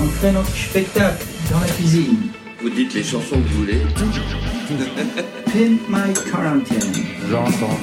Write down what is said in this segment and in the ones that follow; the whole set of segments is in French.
On fait notre spectacle dans la cuisine. Vous dites les chansons que vous voulez. Pimp My Quarantine. J'entends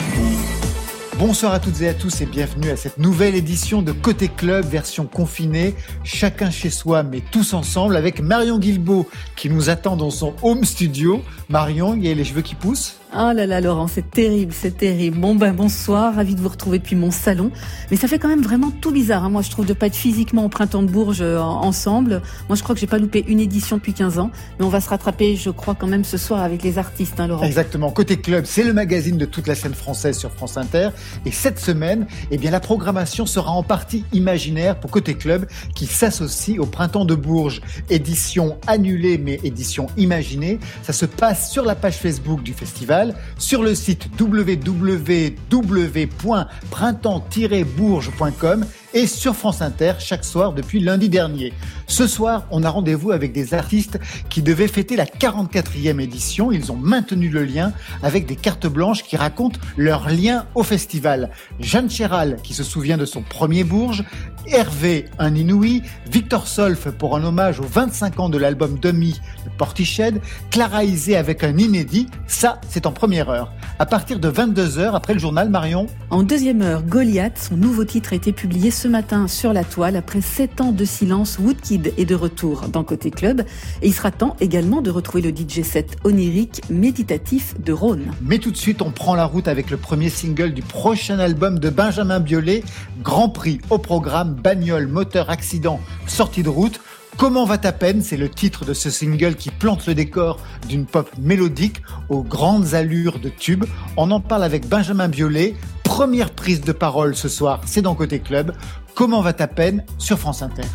Bonsoir à toutes et à tous et bienvenue à cette nouvelle édition de Côté Club, version confinée, chacun chez soi mais tous ensemble avec Marion Guilbeault qui nous attend dans son home studio. Marion, il y a les cheveux qui poussent Oh là là, Laurent, c'est terrible, c'est terrible. Bon ben bonsoir, ravi de vous retrouver depuis mon salon. Mais ça fait quand même vraiment tout bizarre. Hein. Moi, je trouve de pas être physiquement au printemps de Bourges euh, ensemble. Moi, je crois que j'ai pas loupé une édition depuis 15 ans, mais on va se rattraper, je crois quand même ce soir avec les artistes, hein, Laurent. Exactement. Côté club, c'est le magazine de toute la scène française sur France Inter. Et cette semaine, eh bien, la programmation sera en partie imaginaire pour Côté club, qui s'associe au printemps de Bourges. Édition annulée, mais édition imaginée. Ça se passe sur la page Facebook du festival sur le site www.printemps-bourges.com et sur France Inter chaque soir depuis lundi dernier. Ce soir, on a rendez-vous avec des artistes qui devaient fêter la 44e édition. Ils ont maintenu le lien avec des cartes blanches qui racontent leur lien au festival. Jeanne Chéral, qui se souvient de son premier Bourges, Hervé, un Inouï, Victor Solf pour un hommage aux 25 ans de l'album Demi de Portiched, Clara Isé avec un inédit, ça c'est en première heure. À partir de 22h après le journal Marion. En deuxième heure, Goliath, son nouveau titre a été publié ce matin sur la toile. Après sept ans de silence, Woodkid est de retour dans Côté Club. Et il sera temps également de retrouver le DJ set onirique méditatif de Rhône. Mais tout de suite, on prend la route avec le premier single du prochain album de Benjamin Biolay, Grand Prix au programme Bagnole, moteur, accident, sortie de route. Comment va ta peine C'est le titre de ce single qui plante le décor d'une pop mélodique aux grandes allures de tube. On en parle avec Benjamin Biolay. Première prise de parole ce soir, c'est dans Côté Club. Comment va ta peine sur France Inter?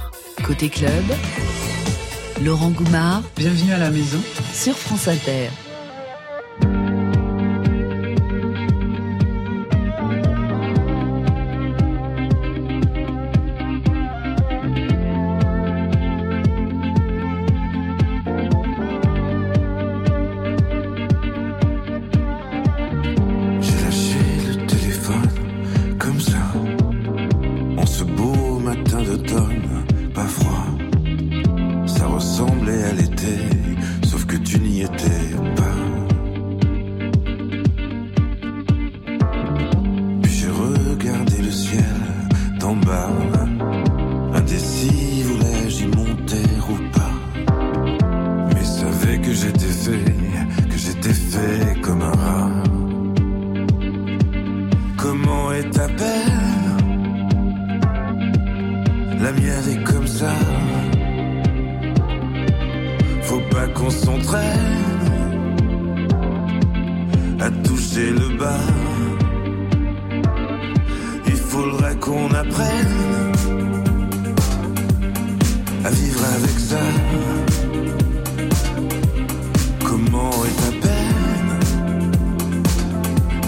Côté Club, Laurent Goumard Bienvenue à la maison. sur France Inter.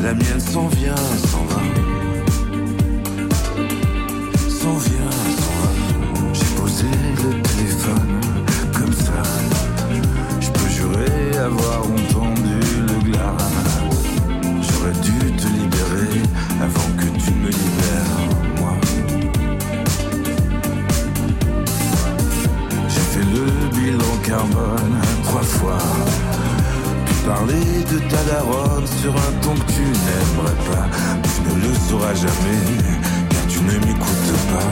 La mienne s'en vient, s'en va. S'en vient, s'en va. J'ai posé le téléphone comme ça. Je peux jurer avoir entendu le glas. J'aurais dû te libérer avant que tu me libères, moi. J'ai fait le bilan carbone trois fois parler de ta daronne sur un ton que tu n'aimerais pas. Tu ne le sauras jamais, car tu ne m'écoutes pas.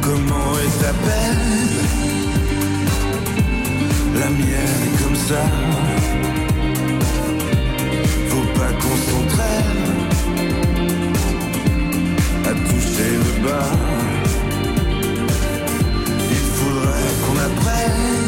Comment est ta peine La mienne est comme ça. Faut pas qu'on s'entraîne à toucher le bas. Il faudrait qu'on apprenne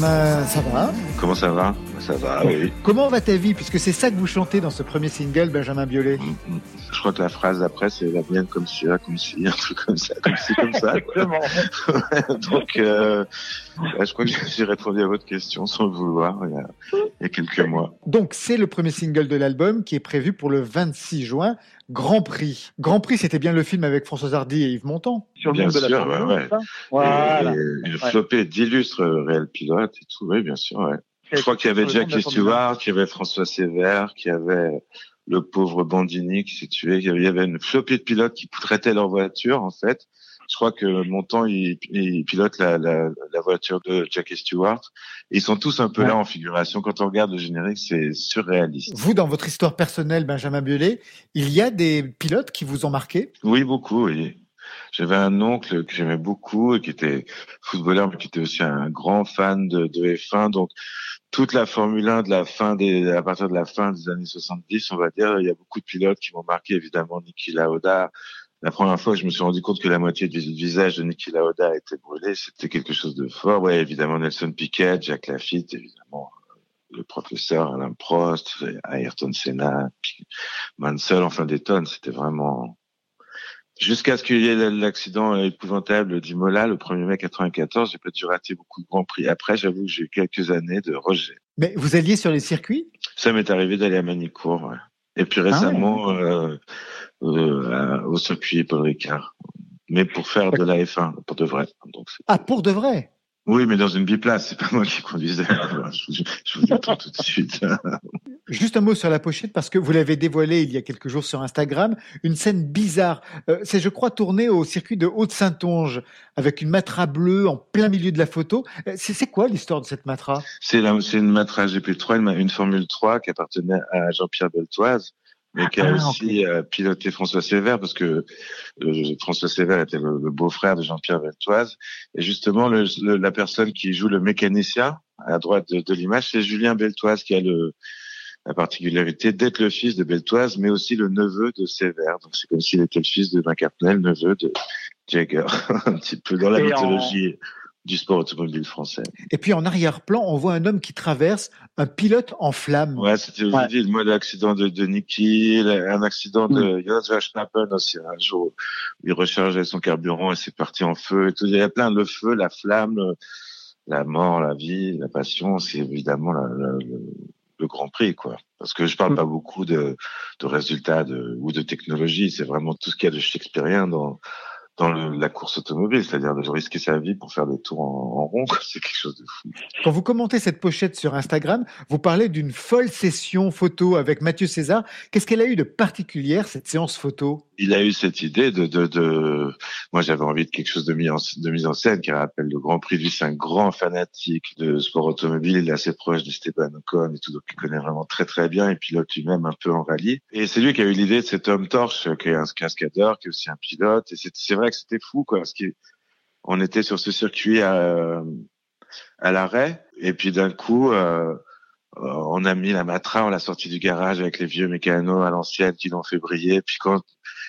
Bonjour Benjamin, ça va. Comment ça va? Ça va, oui. Comment va ta vie Puisque c'est ça que vous chantez dans ce premier single, Benjamin Biolay? Mm, mm. Je crois que la phrase après, c'est la mienne comme si, comme si, un truc comme ça, comme si, comme ça. Donc, euh, là, je crois que j'ai répondu à votre question sans le vouloir il y a, il y a quelques mois. Donc c'est le premier single de l'album qui est prévu pour le 26 juin. Grand Prix. Grand Prix, c'était bien le film avec François Hardy et Yves Montand. Sur le Bien nom de la sûr, ouais, ouais. Voilà. Et, et d'illustres réels pilotes et tout, oui, bien sûr, ouais. Je crois qu'il y avait Jackie. Stewart, qu'il y avait François Sévère, qu'il y avait le pauvre Bandini qui s'est tué, il y avait une flopée de pilotes qui traitaient leur voiture, en fait. Je crois que Montant, il, il pilote la, la, la voiture de Jackie Stewart. Et ils sont tous un peu Ouais. là en figuration. Quand on regarde le générique, c'est surréaliste. Vous, dans votre histoire personnelle, Benjamin Biolay, il y a des pilotes qui vous ont marqué? Oui, beaucoup, oui. J'avais un oncle que j'aimais beaucoup et qui était footballeur, mais qui était aussi un grand fan de, de F1. Donc, toute la Formule 1 de la fin des, à partir de la fin des années 70, on va dire, il y a beaucoup de pilotes qui m'ont marqué, évidemment, Niki Lauda. La première fois je me suis rendu compte que la moitié du visage de Niki Lauda était brûlé, c'était quelque chose de fort. Ouais, évidemment, Nelson Piquet, Jack Lafitte, évidemment, euh, le professeur Alain Prost, Ayrton Senna, Mansell, enfin des tonnes. C'était vraiment, Jusqu'à ce qu'il y ait l'accident épouvantable d'Imola le 1er mai 94, j'ai pas dû rater beaucoup de grands prix. Après, j'avoue que j'ai eu quelques années de rejet. Mais vous alliez sur les circuits? Ça m'est arrivé d'aller à Manicourt. ouais. Et puis récemment, euh, euh, au circuit Paul Ricard. Mais pour faire de la F1, pour de vrai. Donc, Ah, pour de vrai? Oui, mais dans une biplace, c'est pas moi qui conduisais. Voilà, je, vous, je vous le dis tout de suite. Juste un mot sur la pochette, parce que vous l'avez dévoilé il y a quelques jours sur Instagram, une scène bizarre. Euh, c'est, je crois, tourné au circuit de Haute-Saintonge, avec une matra bleue en plein milieu de la photo. Euh, C'est, c'est quoi l'histoire de cette matra? C'est la- c'est une Matra GP3, une, une Formule 3 qui appartenait à Jean-Pierre Beltoise, mais qui a Ah, aussi euh, piloté François Sévère, parce que euh, François Sévère était le, le beau-frère de Jean-Pierre Beltoise. Et justement, le, le- la personne qui joue le mécanicien à droite de, de l'image, c'est Julien Beltoise, qui a le, la particularité d'être le fils de Beltoise, mais aussi le neveu de Sévère. Donc c'est comme s'il était le fils de McCartney, le neveu de Jagger, un petit peu dans la Et en- mythologie du sport automobile français. Et puis en arrière-plan, on voit un homme qui traverse un pilote en flammes. Ouais, c'était Ouais. aussi moi l'accident de, de Nicky, un accident de Jonas Verstappen aussi un jour où il rechargeait son carburant et c'est parti en feu et tout. Il y a plein de feu, la flamme, le- la mort, la vie, la passion, c'est évidemment la- la- le, le Grand Prix quoi. Parce que je parle Mm. pas beaucoup de, de résultats de, ou de technologie, c'est vraiment tout ce qu'il y a de shakespearien dans dans le- la course automobile, c'est-à-dire de risquer sa vie pour faire des tours en, en rond, c'est quelque chose de fou. Quand vous commentez cette pochette sur Instagram, vous parlez d'une folle session photo avec Mathieu César. Qu'est-ce qu'elle a eu de particulière, cette séance photo? Il a eu cette idée de, de, de... moi j'avais envie de quelque chose de mis en, de mise en scène qui rappelle le Grand Prix. Lui, c'est un grand fanatique de sport automobile. Il est assez proche d'Esteban Ocon et tout, donc il connaît vraiment très très bien. Il pilote lui-même un peu en rallye. Et c'est lui qui a eu l'idée de cet homme torche, qui est un cascadeur, qui est aussi un pilote. Et c'est vrai que c'était fou, quoi, parce qu'on était sur ce circuit à, à l'arrêt, et puis d'un coup. Euh, euh, on a mis la matra, on l'a sorti du garage avec les vieux mécanos à l'ancienne qui l'ont fait briller. Puis quand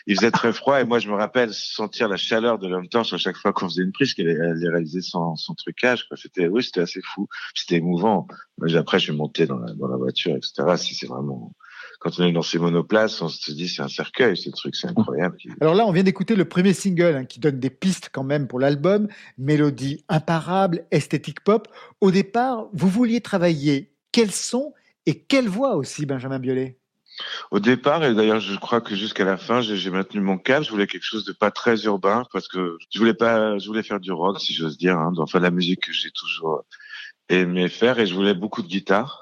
il faisait très froid, et moi je me rappelle sentir la chaleur de l'homme torche à chaque fois qu'on faisait une prise, qu'elle allait réaliser son, son trucage. C'était, oui, c'était assez fou. C'était émouvant. J'ai- après, je suis monté dans la voiture, etc. Si c'est vraiment, quand on est dans ces monoplaces, on se dit c'est un cercueil, ce truc, c'est incroyable. Alors là, on vient d'écouter le premier single hein, qui donne des pistes quand même pour l'album. Mélodie imparable, esthétique pop. Au départ, vous vouliez travailler quel son et quelle voix aussi, Benjamin Biolay? Au départ, et d'ailleurs, je crois que jusqu'à la fin, j'ai j'ai maintenu mon cap. Je voulais quelque chose de pas très urbain parce que je voulais pas, je voulais faire du rock, si j'ose dire. Hein, enfin, la musique que j'ai toujours aimé faire et je voulais beaucoup de guitare.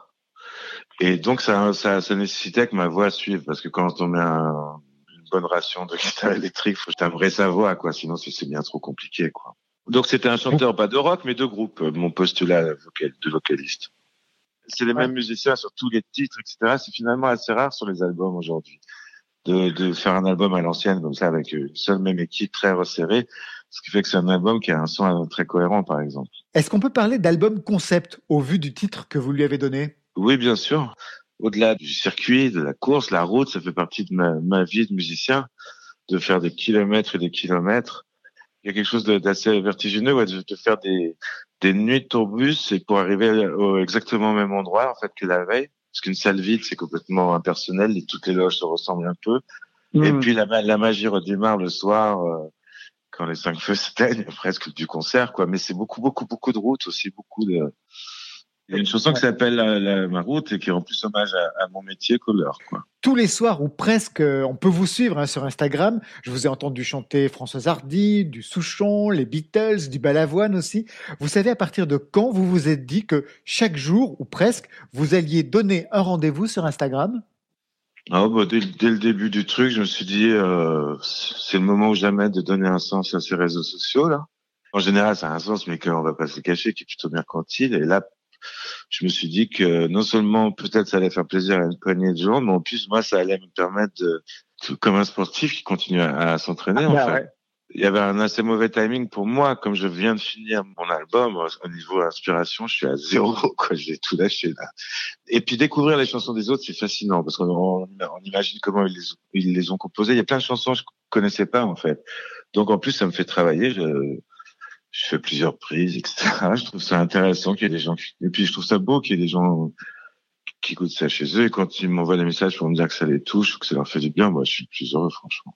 Et donc, ça, ça, ça nécessitait que ma voix suive parce que quand on met un, une bonne ration de guitare électrique, faut timbrer sa voix, quoi. Sinon, c'est bien trop compliqué, quoi. Donc, c'était un chanteur, pas de rock, mais de groupe, mon postulat vocal, de vocaliste. C'est les Ouais. mêmes musiciens sur tous les titres, etc. C'est finalement assez rare sur les albums aujourd'hui. De, de faire un album à l'ancienne, comme ça, avec une seule même équipe très resserrée. Ce qui fait que c'est un album qui a un son euh, très cohérent, par exemple. Est-ce qu'on peut parler d'album concept au vu du titre que vous lui avez donné? Oui, bien sûr. Au-delà du circuit, de la course, la route, ça fait partie de ma, ma vie de musicien, de faire des kilomètres et des kilomètres. Il y a quelque chose d'assez vertigineux, ouais, de, de faire des, des nuits de tourbus et pour arriver au, exactement au même endroit, en fait, que la veille. Parce qu'une salle vide, c'est complètement impersonnel et toutes les loges se ressemblent un peu. Et puis la magie redémarre le soir euh, quand les cinq feux s'éteignent, presque du concert, quoi. Mais c'est beaucoup, beaucoup, beaucoup de routes aussi, beaucoup de. Il y a une chanson qui s'appelle la, la- Ma route et qui rend plus hommage à, à mon métier qu'au leur, quoi. tous les soirs ou presque, euh, on peut vous suivre hein, sur Instagram. Je vous ai entendu chanter Françoise Hardy, du Souchon, les Beatles, du Balavoine aussi. Vous savez à partir de quand vous vous êtes dit que chaque jour ou presque, vous alliez donner un rendez-vous sur Instagram? Ah, bah, dès, dès le début du truc, je me suis dit, euh, c'est le moment ou jamais de donner un sens à ces réseaux sociaux, là. En général, ça a un sens, mais qu'on va pas se le cacher, qui est plutôt mercantile. Et là, je me suis dit que non seulement peut-être ça allait faire plaisir à une poignée de gens, mais en plus, moi, ça allait me permettre de, de- comme un sportif qui continue à, à s'entraîner, en Ah, fait. ouais. Il y avait un assez mauvais timing pour moi, comme je viens de finir mon album, au niveau inspiration, je suis à zéro, quoi, j'ai tout lâché, là. Et puis découvrir les chansons des autres, c'est fascinant parce qu'on on, on imagine comment ils les, ils les ont composées. Il y a plein de chansons que je connaissais pas en fait. Donc en plus, ça me fait travailler. Je, je fais plusieurs prises, etc. Je trouve ça intéressant qu'il y ait des gens. qui- Et puis je trouve ça beau qu'il y ait des gens qui écoutent ça chez eux et quand ils m'envoient des messages pour me dire que ça les touche ou que ça leur fait du bien, moi je suis plus heureux franchement.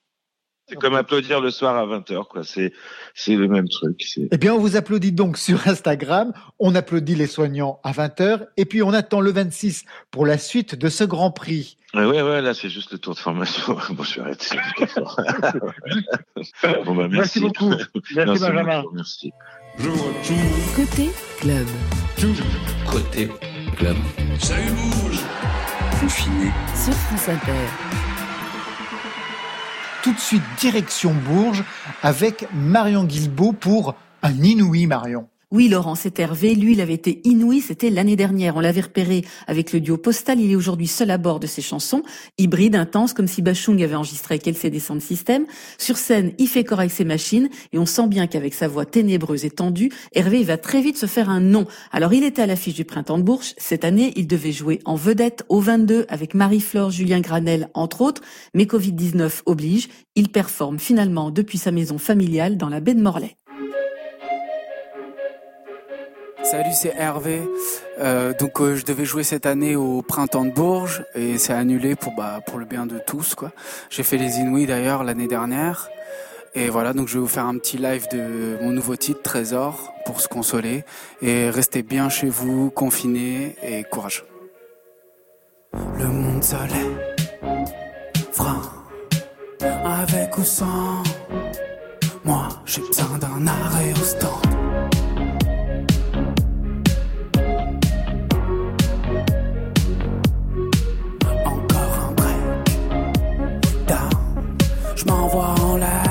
C'est comme applaudir le soir à 20h, quoi. C'est, c'est le même truc. Eh bien, on vous applaudit donc sur Instagram. On applaudit les soignants à 20h. Et puis, on attend le 26 pour la suite de ce Grand Prix. Ouais, ouais, ouais, là, c'est juste le tour de formation. bon, je vais arrêter. bon, bah, merci. Merci beaucoup. Merci, Benjamin. beaucoup, Merci. Côté club. Côté club. Confiné. Sur France Inter. Tout de suite, direction Bourges avec Marion Guilbeault pour un inouï, Marion. Oui, Laurent, c'est Hervé. Lui, il avait été inouï, c'était l'année dernière. On l'avait repéré avec le duo Postal. Il est aujourd'hui seul à bord de ses chansons, hybride, intense, comme si Bachung avait enregistré avec LCD Sound System. Sur scène, il fait corps avec ses machines et on sent bien qu'avec sa voix ténébreuse et tendue, Hervé, va très vite se faire un nom. Alors, il était à l'affiche du Printemps de Bourges. Cette année, il devait jouer en vedette au 22 avec Marie-Flore, Julien Granel, entre autres. Mais Covid-19 oblige. Il performe finalement depuis sa maison familiale dans la baie de Morlaix. Salut, c'est Hervé. Euh, donc euh, je devais jouer cette année au printemps de Bourges et c'est annulé pour bah pour le bien de tous quoi. J'ai fait les Inouïs d'ailleurs l'année dernière et voilà donc je vais vous faire un petit live de mon nouveau titre Trésor pour se consoler et restez bien chez vous confinés et courage. Le monde soleil, frein, avec ou sans. Moi j'ai besoin d'un arrêt au stand. M'envoie en l'air.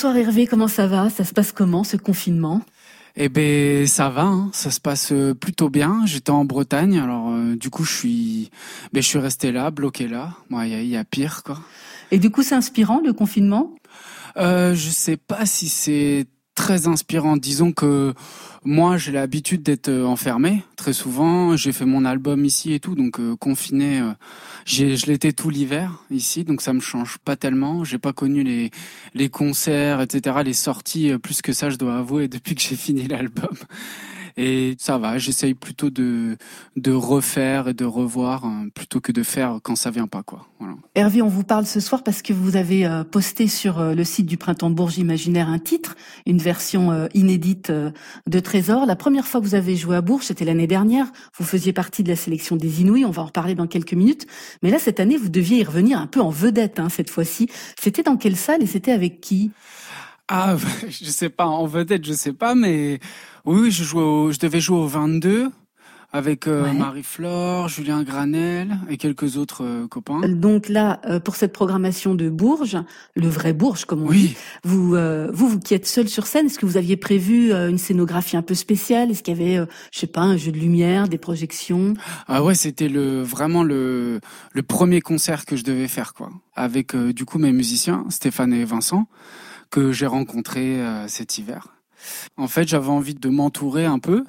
Bonsoir Hervé, comment ça va? Ça se passe comment ce confinement? Eh ben ça va, hein. ça se passe euh, plutôt bien. J'étais en Bretagne, alors euh, du coup je suis, ben je suis resté là, bloqué là. Moi il y a, il y a pire quoi. Et du coup c'est inspirant le confinement? Euh, je sais pas si c'est très inspirant. Disons que moi j'ai l'habitude d'être euh, enfermé très souvent. J'ai fait mon album ici et tout, donc euh, confiné. euh, je l'étais tout l'hiver ici, donc ça me change pas tellement. J'ai pas connu les les concerts, etc., les sorties euh, plus que ça, je dois avouer, depuis que j'ai fini l'album. Et ça va, j'essaye plutôt de de refaire et de revoir hein, plutôt que de faire quand ça vient pas quoi. Voilà. Hervé, on vous parle ce soir parce que vous avez euh, posté sur euh, le site du Printemps de Bourges Imaginaire un titre, une version euh, inédite de Trésor. La première fois que vous avez joué à Bourges, c'était l'année dernière. Vous faisiez partie de la sélection des Inouïs. On va en reparler dans quelques minutes. Mais là, cette année, vous deviez y revenir un peu en vedette hein, cette fois-ci. C'était dans quelle salle et c'était avec qui? Ah, je sais pas, en vedette, je sais pas, mais oui, oui, je jouais au, je devais jouer au 22 avec euh, Ouais. Marie-Flore, Julien Granel et quelques autres euh, copains. Donc là, euh, pour cette programmation de Bourges, le vrai Bourges, comme on dit, Oui, vous, euh, vous, vous qui êtes seul sur scène, est-ce que vous aviez prévu une scénographie un peu spéciale? Est-ce qu'il y avait, je sais pas, un jeu de lumière, des projections? Ah ouais, c'était le vraiment le le premier concert que je devais faire quoi, avec du coup mes musiciens Stéphane et Vincent que j'ai rencontrés cet hiver. En fait, j'avais envie de m'entourer un peu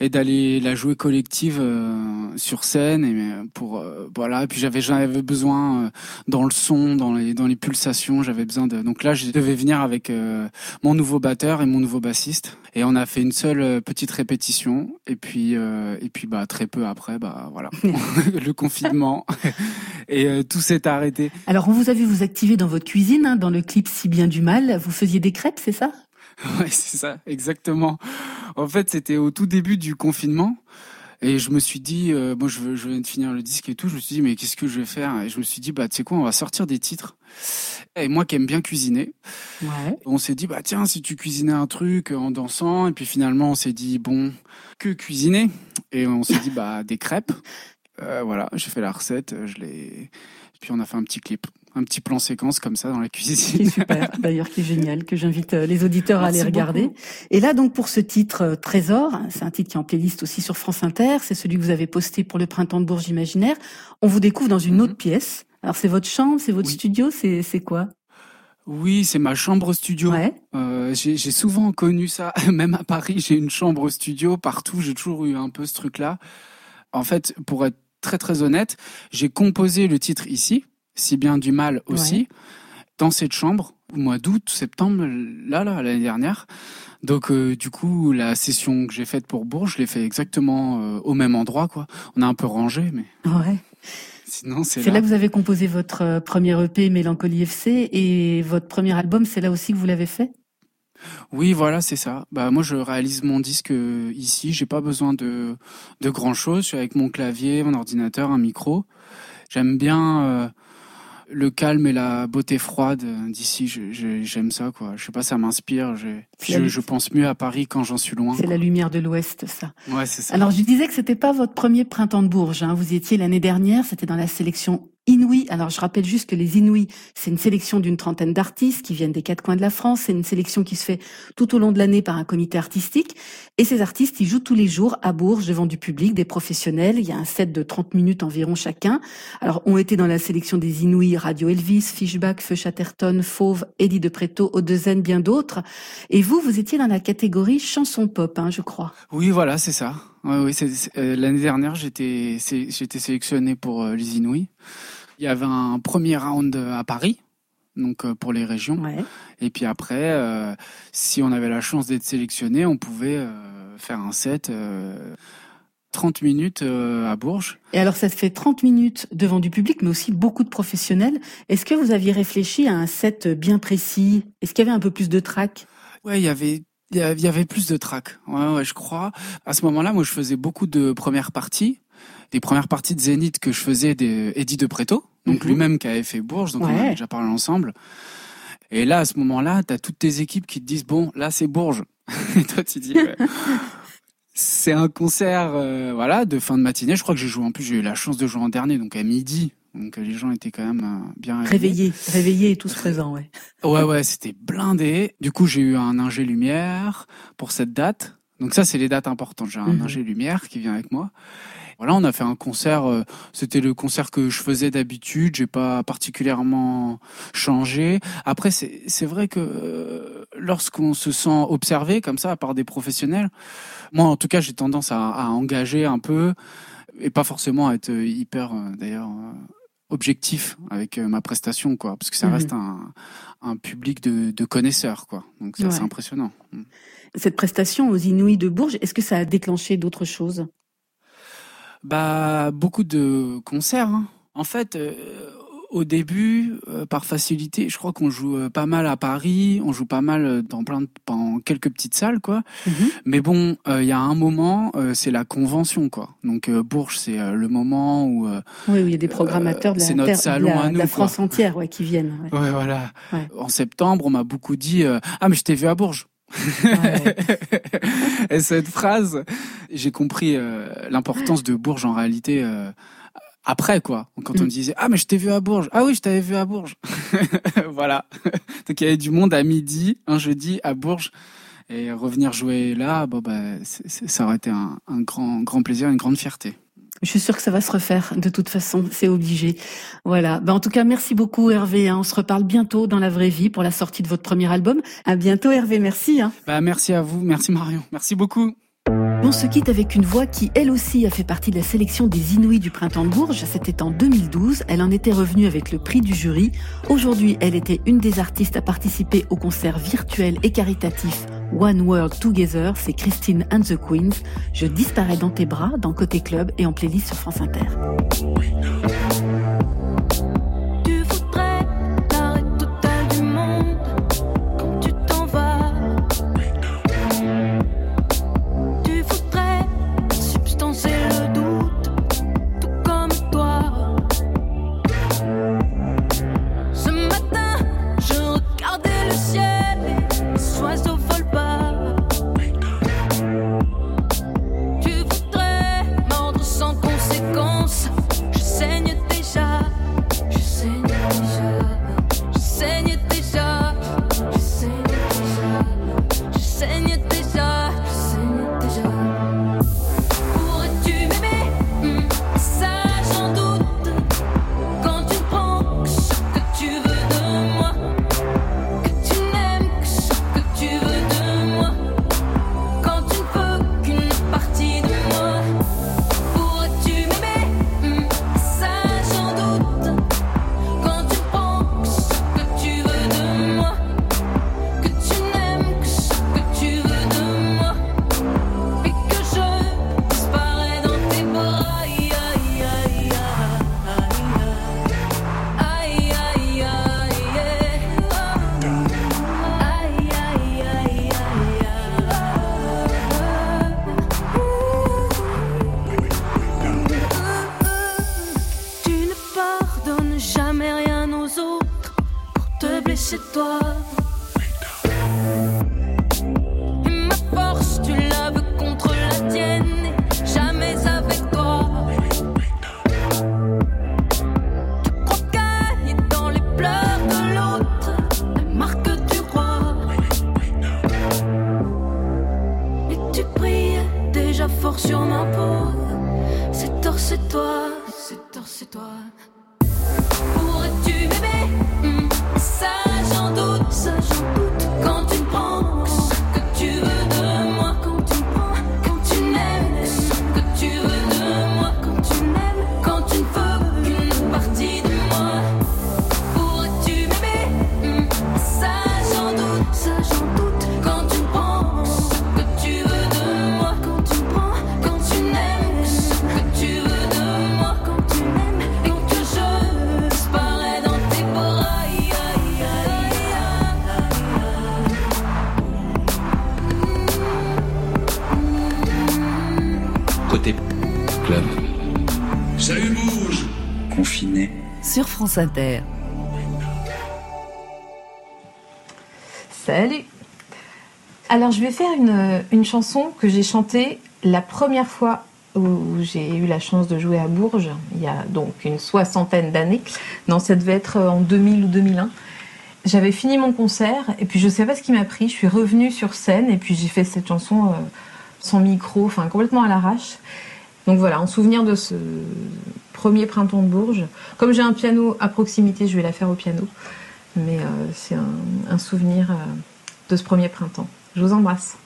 et d'aller la jouer collective euh, sur scène et euh, pour euh, voilà. Et puis j'avais j'avais besoin euh, dans le son, dans les dans les pulsations, j'avais besoin de. Donc là, je devais venir avec euh, mon nouveau batteur et mon nouveau bassiste et on a fait une seule euh, petite répétition et puis euh, et puis bah très peu après bah voilà le confinement et euh, tout s'est arrêté. Alors, on vous a vu vous activer dans votre cuisine, hein, dans le clip Si bien du mal. Vous faisiez des crêpes, c'est ça? Ouais, c'est ça, exactement. En fait, c'était au tout début du confinement. Et je me suis dit, euh, moi je, je viens de finir le disque et tout, je me suis dit, mais qu'est-ce que je vais faire? Et je me suis dit, bah tu sais quoi, on va sortir des titres. Et moi qui aime bien cuisiner, Ouais. on s'est dit, bah tiens, si tu cuisinais un truc en dansant, et puis finalement on s'est dit, bon, que cuisiner? Et on s'est dit, bah des crêpes. Euh, voilà, j'ai fait la recette, je l'ai... Puis on a fait un petit clip, un petit plan séquence comme ça dans la Qui est cuisine. super, d'ailleurs, qui est génial, que j'invite euh, les auditeurs à aller regarder. beaucoup. Et là, donc, pour ce titre euh, Trésor, c'est un titre qui est en playlist aussi sur France Inter, c'est celui que vous avez posté pour le Printemps de Bourges Imaginaire. On vous découvre dans une Mhm. autre pièce. Alors, c'est votre chambre, c'est votre Oui. studio, c'est quoi? Oui, c'est ma chambre studio. Ouais. Euh, j'ai j'ai souvent connu ça, même à Paris, j'ai une chambre studio partout, j'ai toujours eu un peu ce truc-là. En fait, pour être très très honnête, j'ai composé le titre ici, si bien du mal aussi, Ouais. dans cette chambre, au mois d'août, septembre, là, là, l'année dernière. Donc, euh, du coup, la session que j'ai faite pour Bourges, je l'ai fait exactement euh, au même endroit, quoi. On a un peu rangé, mais Ouais. sinon, c'est C'est là. là que vous avez composé votre euh, premier EP Mélancolie FC et votre premier album, c'est là aussi que vous l'avez fait? Oui, voilà, c'est ça. Bah moi je réalise mon disque euh, ici, j'ai pas besoin de de grand chose, je suis avec mon clavier, mon ordinateur, un micro. J'aime bien le calme et la beauté froide euh, d'ici, j'aime ça quoi. Je sais pas, ça m'inspire, je pense mieux à Paris quand j'en suis loin. C'est la lumière de l'Ouest, ça. Ouais, c'est ça. Alors, je disais que c'était pas votre premier printemps de Bourges. Hein. Vous y étiez l'année dernière, c'était dans la sélection Inouï. Alors je rappelle juste que les Inouïs, c'est une sélection d'une trentaine d'artistes qui viennent des quatre coins de la France. C'est une sélection qui se fait tout au long de l'année par un comité artistique. Et ces artistes, ils jouent tous les jours à Bourges devant du public, des professionnels. Il y a un set de 30 minutes environ chacun. Alors ont été dans la sélection des Inouïs Radio Elvis, Fishback, Feu Chatterton, Fauve, Eddie de Preto, Odezen, bien d'autres. Et vous, vous étiez dans la catégorie chanson pop, hein, je crois. Oui, voilà, c'est ça. Oui, euh, l'année dernière, j'étais j'étais sélectionné pour euh, les Inouïs. Il y avait un premier round à Paris, donc euh, pour les régions. Et puis après, euh, si on avait la chance d'être sélectionné, on pouvait euh, faire un set 30 minutes à Bourges. Et alors ça se fait 30 minutes devant du public, mais aussi beaucoup de professionnels. Est-ce que vous aviez réfléchi à un set bien précis? Est-ce qu'il y avait un peu plus de track Ouais, il y avait il y avait plus de track. Ouais, ouais, je crois. À ce moment-là, moi, je faisais beaucoup de premières parties des premières parties de Zénith que je faisais d'Eddie de Preto, donc mhm. lui-même qui avait fait Bourges, donc on a déjà parlé ensemble. Et là, à ce moment-là, tu as toutes tes équipes qui te disent bon, là c'est Bourges. Et toi, tu dis c'est un concert, euh, voilà, de fin de matinée. Je crois que j'ai joué en plus, j'ai eu la chance de jouer en dernier, donc à midi. Donc les gens étaient quand même euh, bien réveillés, réveillés et tous présents, ouais. Ouais, ouais, c'était blindé. Du coup, j'ai eu un ingé lumière pour cette date. Donc ça, c'est les dates importantes. J'ai un mhm. ingé lumière qui vient avec moi. Voilà, on a fait un concert. Euh, c'était le concert que je faisais d'habitude. J'ai pas particulièrement changé. Après, c'est vrai que euh, lorsqu'on se sent observé comme ça par des professionnels, moi en tout cas, j'ai tendance à, à, engager un peu et pas forcément à être hyper euh, d'ailleurs objectif avec ma prestation quoi parce que ça mhm. reste un, un public de, de connaisseurs quoi donc c'est impressionnant mm. cette prestation aux Inouïs de Bourges est-ce que ça a déclenché d'autres choses? Bah beaucoup de concerts. Hein. En fait, euh, au début, euh, par facilité, je crois qu'on joue euh, pas mal à Paris, on joue pas mal dans plein de, dans quelques petites salles, quoi. Mhm. Mais bon, il y a un moment, c'est la convention, quoi. Donc Bourges, c'est le moment où oui, il y a des programmateurs de la, notre salon la, à nous, la France entière, ouais, qui viennent. Ouais, voilà. En septembre, on m'a beaucoup dit ah mais je t'ai vu à Bourges. Et cette phrase, j'ai compris euh, l'importance de Bourges en réalité euh, après quoi. Quand on me mm. disait ah mais je t'ai vu à Bourges, ah oui je t'avais vu à Bourges, voilà. Donc il y avait du monde à midi un jeudi à Bourges et revenir jouer là, bon bah ça aurait été un, un grand grand plaisir, une grande fierté. Je suis sûre que ça va se refaire. De toute façon, c'est obligé. Voilà. Ben, en tout cas, merci beaucoup Hervé. Hein. On se reparle bientôt dans la vraie vie pour la sortie de votre premier album. À bientôt Hervé. Merci. Hein. Bah, merci à vous. Merci Marion. Merci beaucoup. On se quitte avec une voix qui, elle aussi, a fait partie de la sélection des Inouïs du Printemps de Bourges. C'était en 2012. Elle en était revenue avec le prix du jury. Aujourd'hui, elle était une des artistes à participer au concert virtuel et caritatif One World Together. C'est Christine and the Queens. Je disparais dans tes bras, dans Côté Club et en playlist sur France Inter. Salut Alors je vais faire une, une chanson que j'ai chantée la première fois où j'ai eu la chance de jouer à Bourges, il y a donc une soixantaine d'années. Non, ça devait être en 2000 ou 2001. J'avais fini mon concert et puis je sais pas ce qui m'a pris. Je suis revenue sur scène et puis j'ai fait cette chanson euh, sans micro, enfin complètement à l'arrache. Donc voilà, en souvenir de ce premier printemps de Bourges. Comme j'ai un piano à proximité, je vais la faire au piano. Mais euh, c'est un, souvenir euh, de ce premier printemps. Je vous embrasse.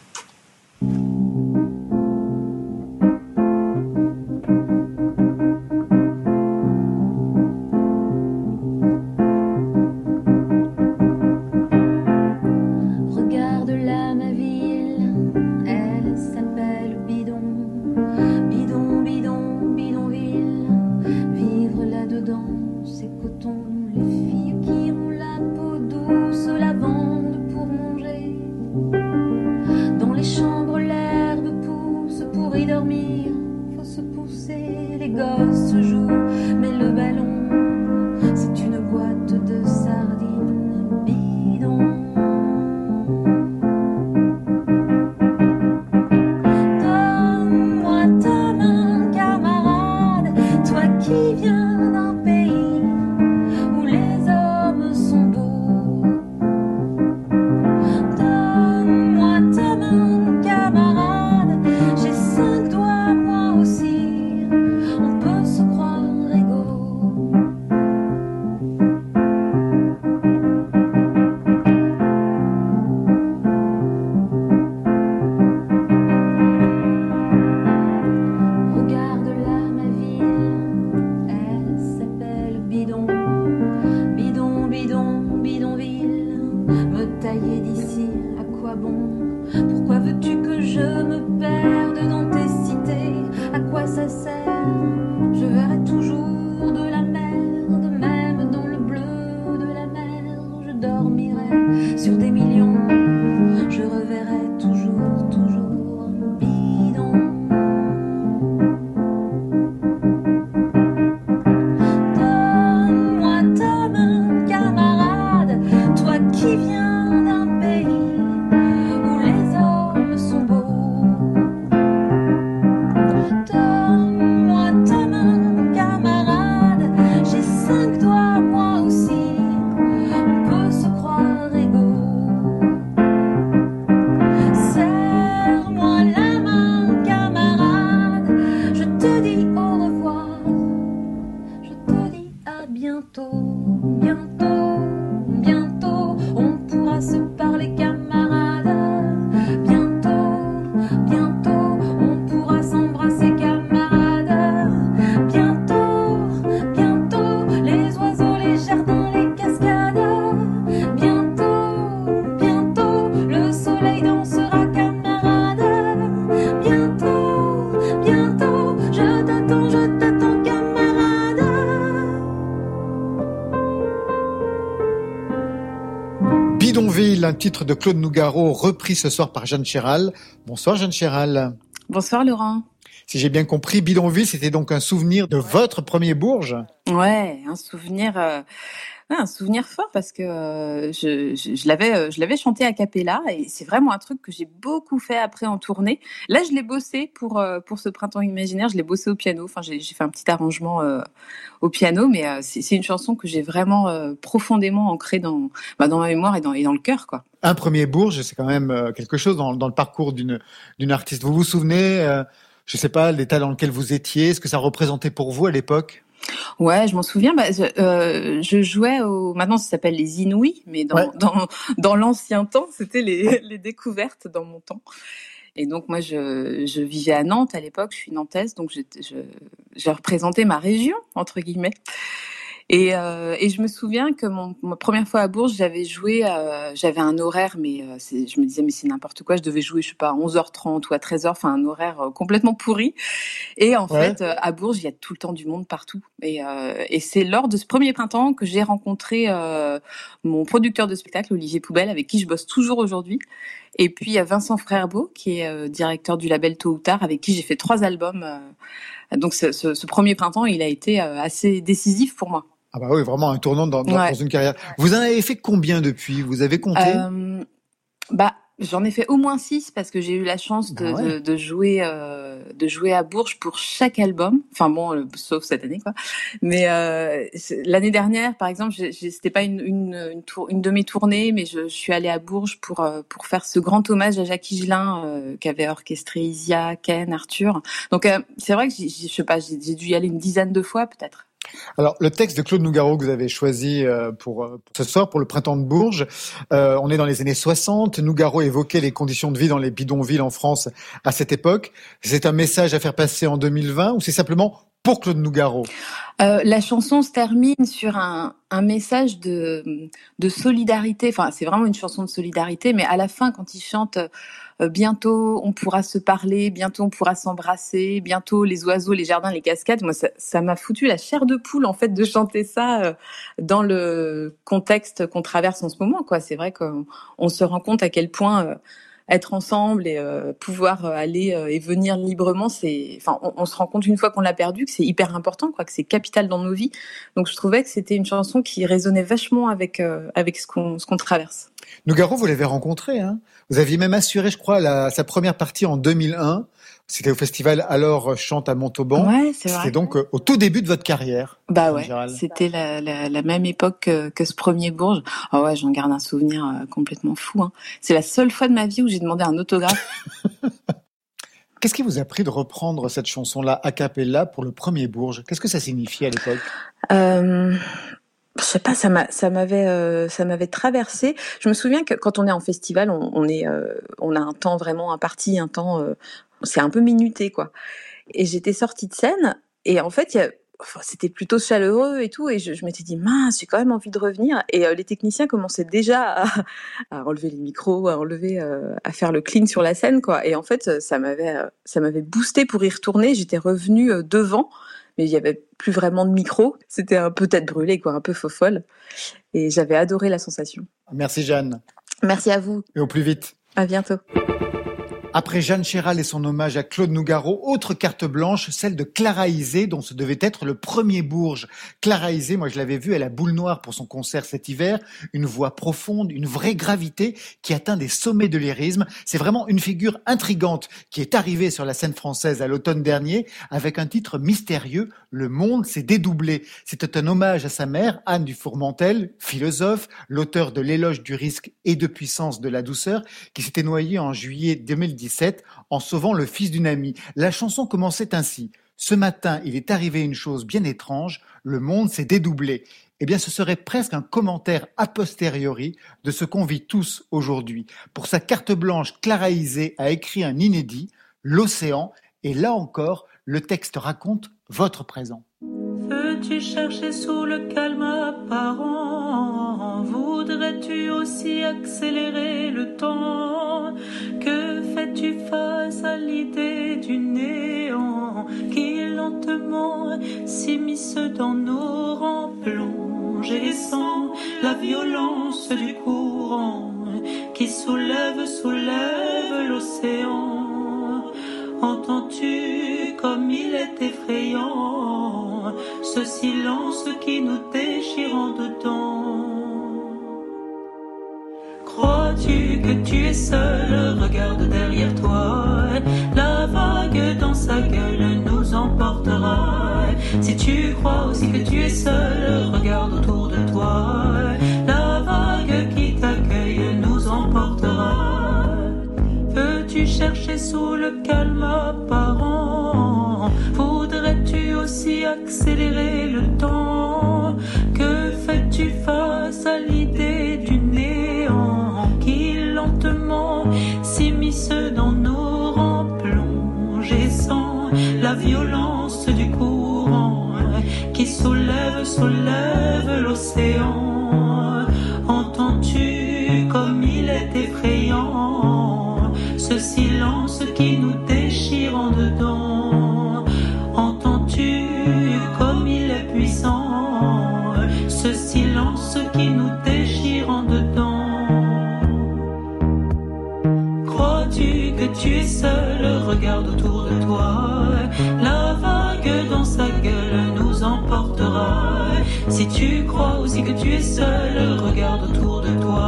Titre de Claude Nougaro, repris ce soir par Jeanne Chéral. Bonsoir Jeanne Chéral. Bonsoir Laurent. Si j'ai bien compris, Bidonville, c'était donc un souvenir de votre premier Bourges Ouais, un souvenir, euh, un souvenir fort parce que euh, euh, je l'avais chanté a cappella et c'est vraiment un truc que j'ai beaucoup fait après en tournée. Là, je l'ai bossé pour euh, pour ce printemps imaginaire. Je l'ai bossé au piano. Enfin, j'ai fait un petit arrangement au piano, mais c'est une chanson que j'ai vraiment profondément ancrée dans bah, dans ma mémoire et dans le cœur, quoi. Un premier Bourges, c'est quand même quelque chose dans, dans le parcours d'une artiste. Vous vous souvenez je sais pas, l'état dans lequel vous étiez, ce que ça représentait pour vous à l'époque? Ouais, je m'en souviens. Bah, je, euh, je, jouais au. Maintenant, ça s'appelle les Inouïs, mais dans, dans, dans l'ancien temps, c'était les, les découvertes dans mon temps. Et donc moi, je, je vivais à Nantes à l'époque. Je suis nantaise, donc je, je, je représentais ma région entre guillemets. Et, euh, et, je me souviens que mon, ma première fois à Bourges, j'avais joué, euh, j'avais un horaire, mais euh, je me disais, mais c'est n'importe quoi, je devais jouer, je sais pas, à 11h30 ou à 13h, enfin un horaire euh, complètement pourri. Et en fait, euh, à Bourges, il y a tout le temps du monde partout. Et, euh, et c'est lors de ce premier printemps que j'ai rencontré mon producteur de spectacle, Olivier Poubelle, avec qui je bosse toujours aujourd'hui. Et puis il y a Vincent Frerbeau, qui est directeur du label Tôt ou Tard, avec qui j'ai fait trois albums. donc ce, ce, ce, premier printemps, il a été assez décisif pour moi. Ah bah oui, vraiment un tournant dans, dans, ouais. dans, une carrière. Vous en avez fait combien depuis? Vous avez compté? Euh, Bah, j'en ai fait au moins six parce que j'ai eu la chance de, ah ouais. de, de, jouer euh, de jouer à Bourges pour chaque album. Enfin bon, euh, sauf cette année quoi. Mais euh, l'année dernière, par exemple, c'était pas une une, une, tour, une de mes tournées, mais je, je, suis allée à Bourges pour euh, pour faire ce grand hommage à Jacques Higelin euh, qu'avait orchestré Isia, Ken, Arthur. Donc c'est vrai que je sais pas, j'ai dû y aller une dizaine de fois peut-être. Alors, le texte de Claude Nougaro que vous avez choisi euh, pour, pour ce soir, pour le printemps de Bourges, euh, on est dans les années 60. Nougaro évoquait les conditions de vie dans les bidonvilles en France à cette époque. C'est un message à faire passer en 2020 ou c'est simplement pour Claude Nougaro? Euh, La chanson se termine sur un, message de, de solidarité. Enfin, c'est vraiment une chanson de solidarité, mais à la fin, quand il chante euh, bientôt on pourra se parler, bientôt on pourra s'embrasser, bientôt les oiseaux, les jardins, les cascades. Moi, ça m'a foutu la chair de poule en fait de chanter ça euh, dans le contexte qu'on traverse en ce moment. Quoi, c'est vrai qu'on on se rend compte à quel point euh, être ensemble et euh, pouvoir aller euh, et venir librement, c'est, enfin, on, se rend compte une fois qu'on l'a perdu que c'est hyper important, que c'est capital dans nos vies. Donc, je trouvais que c'était une chanson qui résonnait vachement avec euh, avec ce qu'on ce qu'on traverse. Nougaro, vous l'avez rencontré, hein? Vous aviez même assuré, je crois, la, sa première partie en 2001. C'était au festival Alors Chante à Montauban. Ouais, c'est vrai. C'était donc au tout début de votre carrière. Bah ouais, c'était la, la, la, même époque que, que ce premier Bourges. Oh ouais, j'en garde un souvenir euh, complètement fou. Hein. C'est la seule fois de ma vie où j'ai demandé un autographe. Qu'est-ce qui vous a pris de reprendre cette chanson-là a cappella pour le premier Bourges? Qu'est-ce que ça signifiait à l'époque? Euh, je sais pas, ça m'a, ça m'avait, euh, ça m'avait traversé. Je me souviens que quand on est en festival, on, on est, euh, on a un temps vraiment imparti, un temps, euh, c'est un peu minuté quoi. Et j'étais sortie de scène et en fait, il y a, enfin, c'était plutôt chaleureux et tout, et je, je m'étais dit mince, j'ai quand même envie de revenir. Et euh, les techniciens commençaient déjà à, à, enlever les micros, à enlever, euh, à faire le clean sur la scène quoi. Et en fait, ça m'avait, ça m'avait boosté pour y retourner. J'étais revenue euh, devant mais il y avait plus vraiment de micro. C'était un peu tête brûlée, quoi, un peu faux folle. Et j'avais adoré la sensation. Merci Jeanne. Merci à vous. Et au plus vite. À bientôt. Après Jeanne Chéral et son hommage à Claude Nougaro, autre carte blanche, celle de Clara Isé, dont ce devait être le premier Bourges. Clara Isé, moi je l'avais vue à la boule noire pour son concert cet hiver, une voix profonde, une vraie gravité qui atteint des sommets de lyrisme. C'est vraiment une figure intrigante qui est arrivée sur la scène française à l'automne dernier avec un titre mystérieux, Le monde s'est dédoublé. C'était un hommage à sa mère, Anne du Fourmentel, philosophe, l'auteur de l'éloge du risque et de puissance de la douceur, qui s'était noyée en juillet 2010 en sauvant le fils d'une amie. La chanson commençait ainsi. Ce matin, il est arrivé une chose bien étrange, le monde s'est dédoublé. Eh bien, ce serait presque un commentaire a posteriori de ce qu'on vit tous aujourd'hui. Pour sa carte blanche, Clara Isé a écrit un inédit, L'océan, et là encore, le texte raconte votre présent. Veux-tu chercher sous le calme apparent? Voudrais-tu aussi accélérer le temps? Que fais-tu face à l'idée du néant Qui lentement s'immisce dans nos rangs? Plongés sans la violence du courant Qui soulève, soulève l'océan Entends-tu comme il est effrayant ce silence qui nous déchire en dedans Crois-tu que tu es seul? Regarde derrière toi. La vague dans sa gueule nous emportera. Si tu crois aussi que tu es seul, sous le calme apparent. Voudrais-tu aussi accélérer le temps? Que fais-tu face à l'idée du néant qui lentement s'immisce dans nos rangs plongés sans la violence du courant qui soulève, soulève l'océan? Nous déchire dedans? Entends-tu comme il est puissant ce silence qui nous déchire en dedans? Crois-tu que tu es seul? Regarde autour de toi. La vague dans sa gueule nous emportera. Si tu crois aussi que tu es seul, regarde autour de toi.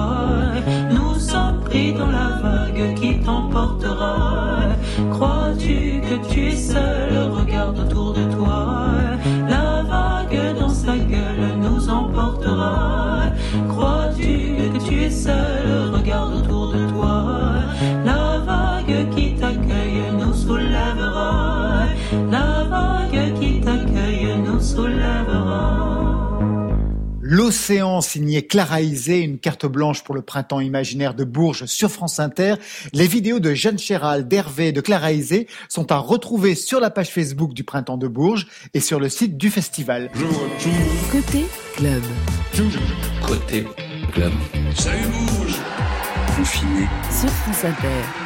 Dans la vague qui t'emportera. Crois-tu que tu es seul? Regarde autour de toi. La vague dans sa gueule nous emportera. Crois-tu que tu es seul? L'océan signé Clara Isé, une carte blanche pour le printemps imaginaire de Bourges sur France Inter. Les vidéos de Jeanne Chéral, d'Hervé et de Clara Isé sont à retrouver sur la page Facebook du printemps de Bourges et sur le site du festival. Côté club. Côté club. Salut Bourges Confiné. Sur France Inter.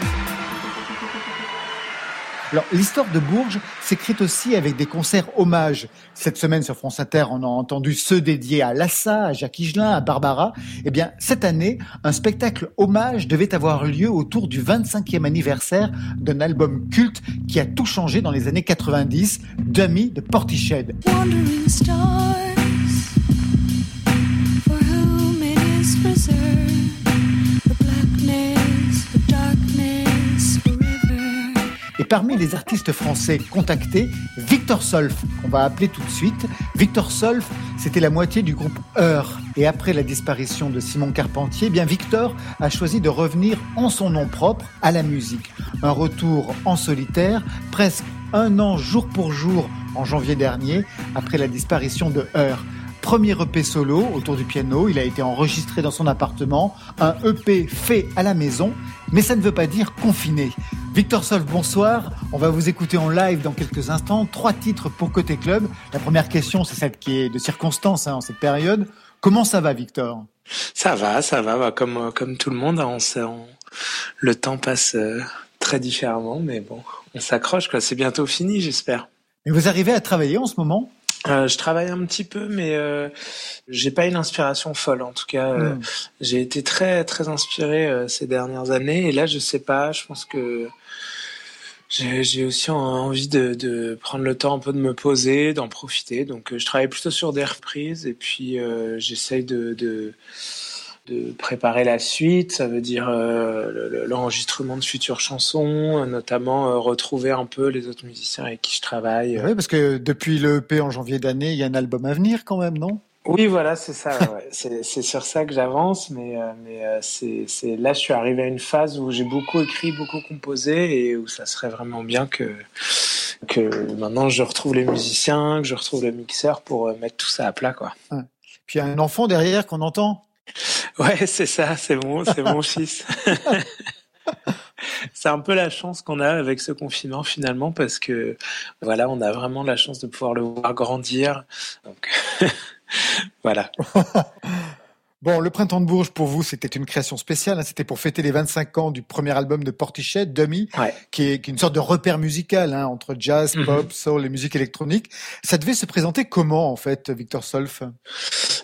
Alors, l'histoire de Bourges s'écrit aussi avec des concerts hommages. Cette semaine sur France Inter, on a entendu ceux dédiés à Lassa, à Jacques Higelin, à Barbara. Eh bien, cette année, un spectacle hommage devait avoir lieu autour du 25e anniversaire d'un album culte qui a tout changé dans les années 90, Dummy de Portiched. Parmi les artistes français contactés, Victor Solf, qu'on va appeler tout de suite. Victor Solf, c'était la moitié du groupe Heure. Et après la disparition de Simon Carpentier, eh bien Victor a choisi de revenir en son nom propre à la musique. Un retour en solitaire, presque un an jour pour jour en janvier dernier, après la disparition de Heure. Premier EP solo autour du piano, il a été enregistré dans son appartement, un EP fait à la maison, mais ça ne veut pas dire confiné. Victor Solf, bonsoir. On va vous écouter en live dans quelques instants. Trois titres pour Côté Club. La première question, c'est celle qui est de circonstance hein, en cette période. Comment ça va, Victor? Ça va, ça va. Bah, comme, euh, comme tout le monde, hein, on, on- le temps passe euh, très différemment, mais bon, on s'accroche. quoi. C'est bientôt fini, j'espère. Mais vous arrivez à travailler en ce moment? Euh, je travaille un petit peu, mais euh, j'ai pas une inspiration folle. En tout cas, euh, Hmm. j'ai été très très inspiré euh, ces dernières années, et là, je sais pas. Je pense que j'ai aussi en- envie de, de prendre le temps un peu de me poser, d'en profiter. Donc, euh, je travaille plutôt sur des reprises, et puis euh, j'essaye de, de de préparer la suite, ça veut dire euh, le- le- l'enregistrement de futures chansons, notamment euh, retrouver un peu les autres musiciens avec qui je travaille. Oui, parce que depuis le EP en janvier d'année, il y a un album à venir quand même, non? Oui, voilà, c'est ça. ouais. c'est sur ça que j'avance, mais, euh, mais c'est c'est- là, je suis arrivé à une phase où j'ai beaucoup écrit, beaucoup composé, et où ça serait vraiment bien que que maintenant je retrouve les musiciens, que je retrouve le mixeur pour mettre tout ça à plat, quoi. Ouais. Puis il y a un enfant derrière qu'on entend. Ouais, c'est ça, c'est mon, c'est mon fils. c'est un peu la chance qu'on a avec ce confinement finalement parce que voilà, on a vraiment la chance de pouvoir le voir grandir. Donc voilà. Bon, le printemps de Bourges, pour vous, c'était une création spéciale. hein. C'était pour fêter les 25 ans du premier album de Portichet, Dummy, qui, est, qui est une sorte de repère musical hein, entre jazz, Mhm. pop, soul et musique électronique. Ça devait se présenter comment, en fait, Victor Solf?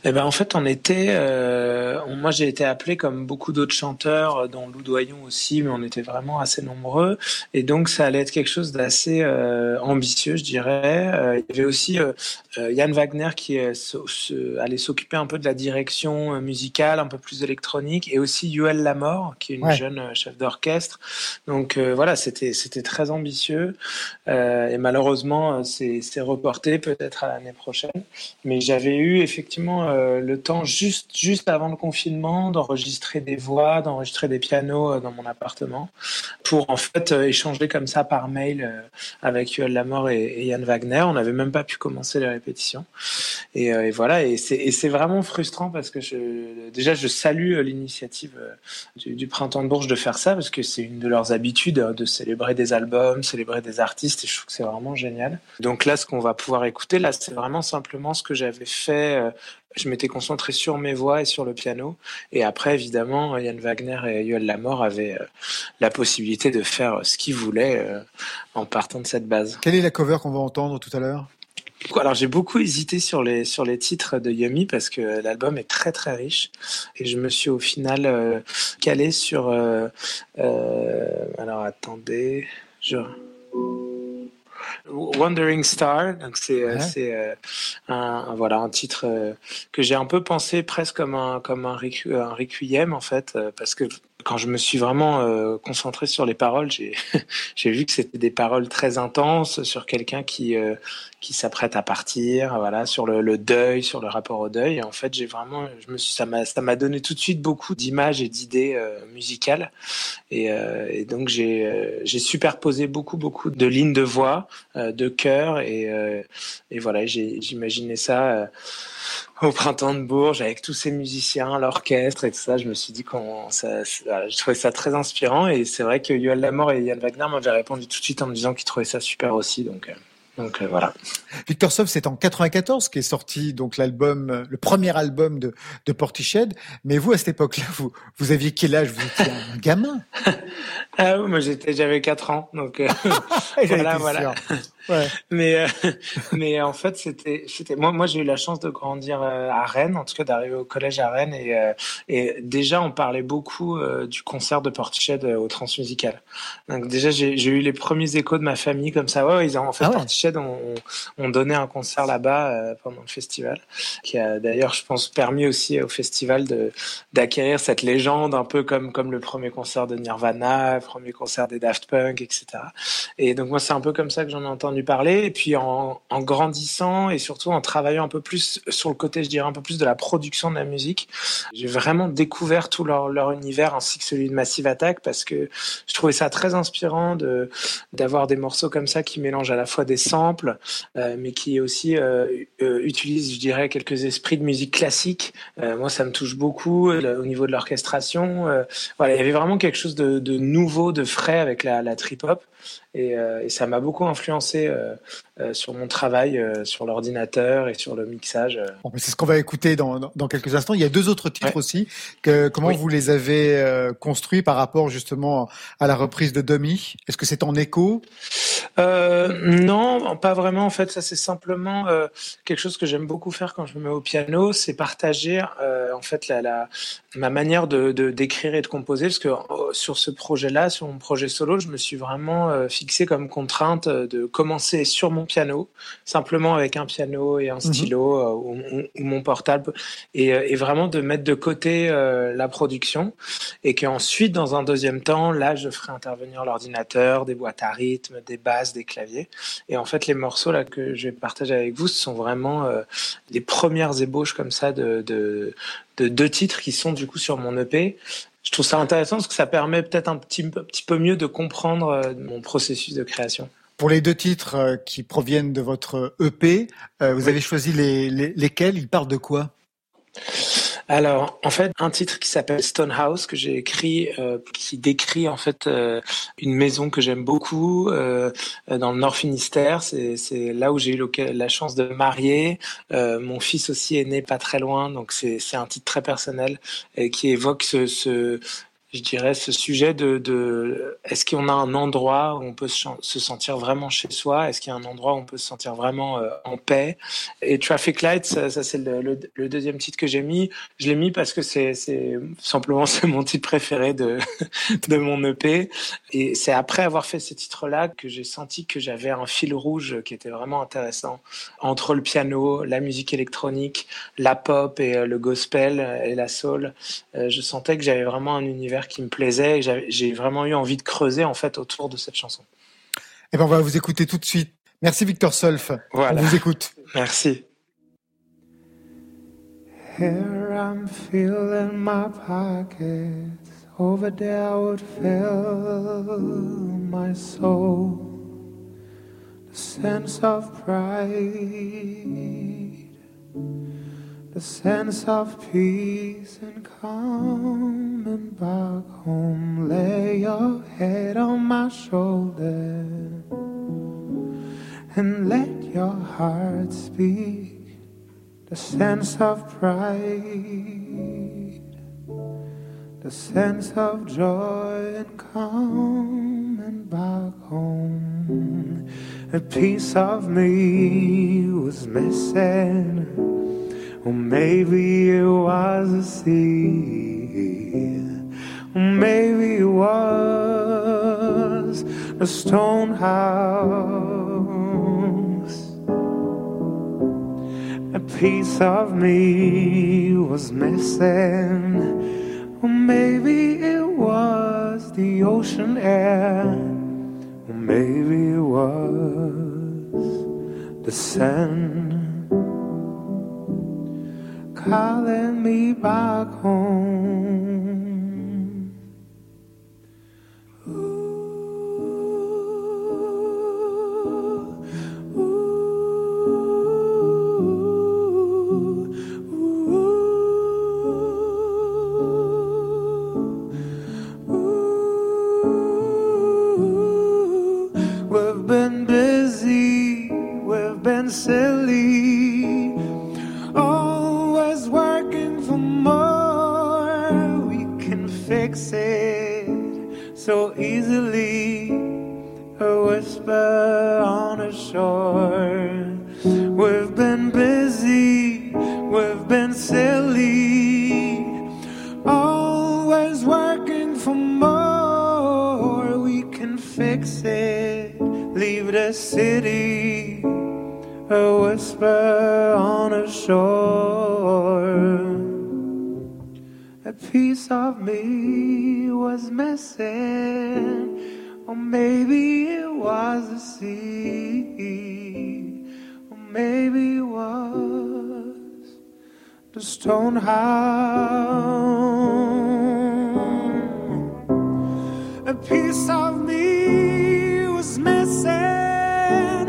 Eh ben en fait, on était, euh, moi j'ai été appelé comme beaucoup d'autres chanteurs, euh, dont Lou Doyon aussi, mais on était vraiment assez nombreux, et donc ça allait être quelque chose d'assez euh, ambitieux, je dirais. Euh, il y avait aussi euh, Yann Wagner qui allait s'occuper un peu de la direction musicale, un peu plus électronique, et aussi Yoel Lamor, qui est une Ouais. jeune chef d'orchestre. Donc euh, voilà, c'était c'était très ambitieux, euh, et malheureusement c'est c'est reporté peut-être à l'année prochaine. Mais j'avais eu effectivement euh, le temps juste juste avant le confinement d'enregistrer des voix, d'enregistrer des pianos euh, dans mon appartement pour en fait euh, échanger comme ça par mail avec Yoel Lamor et, et Yann Wagner. On n'avait même pas pu commencer les répétitions et, voilà et c'est vraiment frustrant parce que déjà je salue l'initiative du, du printemps de Bourges de faire ça parce que c'est une de leurs habitudes de célébrer des albums, célébrer des artistes et je trouve que c'est vraiment génial. Donc là ce qu'on va pouvoir écouter là c'est vraiment simplement ce que j'avais fait. Euh, Je m'étais concentré sur mes voix et sur le piano. Et après, évidemment, Yann Wagner et Yoel Lamor avaient euh, la possibilité de faire ce qu'ils voulaient euh, en partant de cette base. Quelle est la cover qu'on va entendre tout à l'heure? Alors j'ai beaucoup hésité sur les sur les titres de Yumi parce que l'album est très très riche et je me suis au final euh, calé sur euh, euh, alors attendez je Wandering Star, donc c'est euh, Ouais. euh, un, un- voilà un titre euh, que j'ai un peu pensé presque comme un comme un, requ- un requiem en fait parce que quand je me suis vraiment euh, concentré sur les paroles, j'ai j'ai vu que c'était des paroles très intenses sur quelqu'un qui euh, qui s'apprête à partir, voilà, sur le, deuil, sur le rapport au deuil. Et en fait, j'ai vraiment, je me suis, ça m'a, ça m'a donné tout de suite beaucoup d'images et d'idées euh, musicales. Et, euh, et donc j'ai, euh, j'ai superposé beaucoup, beaucoup de lignes de voix, de chœurs, et, voilà, j'imaginais ça. au printemps de Bourges avec tous ces musiciens, l'orchestre et tout ça, je me suis dit qu'on ça, voilà, je trouvais ça très inspirant et c'est vrai que Yoel Lamor et Yann Wagner m'avaient répondu tout de suite en me disant qu'ils trouvaient ça super aussi donc donc euh, voilà. Victor Sov, c'est en 94 qu'est sorti donc l'album, euh, le premier album de, de Portiched. Mais vous, à cette époque-là, vous, vous aviez quel âge? Vous étiez un gamin. Ah oui, moi j'étais j'avais 4 ans donc euh, J'en voilà voilà. Ouais. Mais euh, mais en fait c'était c'était moi moi j'ai eu la chance de grandir euh, à Rennes en tout cas d'arriver au collège à Rennes et euh, et déjà on parlait beaucoup euh, du concert de Portiched euh, au Transmusical. Donc déjà j'ai j'ai eu les premiers échos de ma famille comme ça ouais, ouais, ils ont en fait Ah ouais. Portiched on, on donnait un concert là-bas euh, pendant le festival qui a d'ailleurs je pense permis aussi au festival de d'acquérir cette légende un peu comme comme le premier concert de Nirvana, premier concert des Daft Punk etc. Et donc moi c'est un peu comme ça que j'en ai entendu parler. Et puis en, grandissant et surtout en travaillant un peu plus sur le côté, je dirais un peu plus de la production de la musique, j'ai vraiment découvert tout leur, univers ainsi que celui de Massive Attack parce que je trouvais ça très inspirant de d'avoir des morceaux comme ça qui mélangent à la fois des samples, euh, mais qui aussi euh, euh, utilisent, je dirais, quelques esprits de musique classique. Moi, ça me touche beaucoup au niveau de l'orchestration. Voilà, il y avait vraiment quelque chose de, de nouveau, de frais avec la, la trip hop. Et, euh, et ça m'a beaucoup influencé euh, euh, sur mon travail, sur l'ordinateur et sur le mixage. Bon, mais c'est ce qu'on va écouter dans, dans, dans quelques instants. Il y a deux autres titres aussi. Que, comment Oui. vous les avez construits par rapport justement à la reprise de Dummy Est-ce que c'est en écho? Euh, non, pas vraiment. En fait, ça c'est simplement euh, quelque chose que j'aime beaucoup faire quand je me mets au piano, c'est partager euh, en fait la, la ma manière de d'écrire et de composer, parce que sur ce projet-là, sur mon projet solo, je me suis vraiment euh, fixé comme contrainte euh, de commencer sur mon piano, simplement avec un piano et un stylo euh, ou, mon portable, et, et vraiment de mettre de côté la production, et qu'ensuite, dans un deuxième temps, là, je ferai intervenir l'ordinateur, des boîtes à rythme, des basses, des claviers. Et en fait, les morceaux là que je vais partager avec vous, ce sont vraiment les premières ébauches comme ça de, de, de deux titres qui sont du coup sur mon EP. Je trouve ça intéressant parce que ça permet peut-être un petit, un petit peu mieux de comprendre euh, mon processus de création. Pour les deux titres euh, qui proviennent de votre EP, euh, vous avez choisi les, les- lesquels? Ils parlent de quoi? Alors, en fait, un titre qui s'appelle Stonehouse que j'ai écrit, euh, qui décrit en fait euh, une maison que j'aime beaucoup euh, euh, dans le Nord Finistère. C'est là où j'ai eu la chance de me marier. Euh, mon fils aussi est né pas très loin, donc c'est c'est un titre très personnel et qui évoque ce, ce je dirais ce sujet de, de est-ce qu'on a un endroit où on peut se, sentir vraiment chez soi? Est-ce qu'il y a un endroit où on peut se sentir vraiment euh, en paix? Et Traffic Lights, ça, c'est le, deuxième titre que j'ai mis. Je l'ai mis parce que c'est simplement c'est mon titre préféré de de mon EP. Et c'est après avoir fait ce titre-là que j'ai senti que j'avais un fil rouge qui était vraiment intéressant entre le piano, la musique électronique, la pop et euh, le gospel et la soul. Euh, je sentais que j'avais vraiment un univers qui me plaisait et j'ai vraiment eu envie de creuser en fait autour de cette chanson. Eh ben, on va vous écouter tout de suite. Merci Victor Solf. Voilà. On vous écoute. Merci. Here I'm feeling my pockets. Over there I would fill my soul. The sense of pride. The sense of peace and. Lay your head on my shoulder and let your heart speak the sense of pride, the sense of joy and coming back home. A piece of me was missing, or maybe it was a seed, maybe it was a stone house. A piece of me was missing. Or maybe it was the ocean air. Or maybe it was the sand calling me back home. Whisper on a shore. We've been busy, we've been silly, always working for more. We can fix it, leave the city, a whisper on a shore. A piece of me was missing, or maybe it was the sea, or maybe it was the stone house. A piece of me was missing,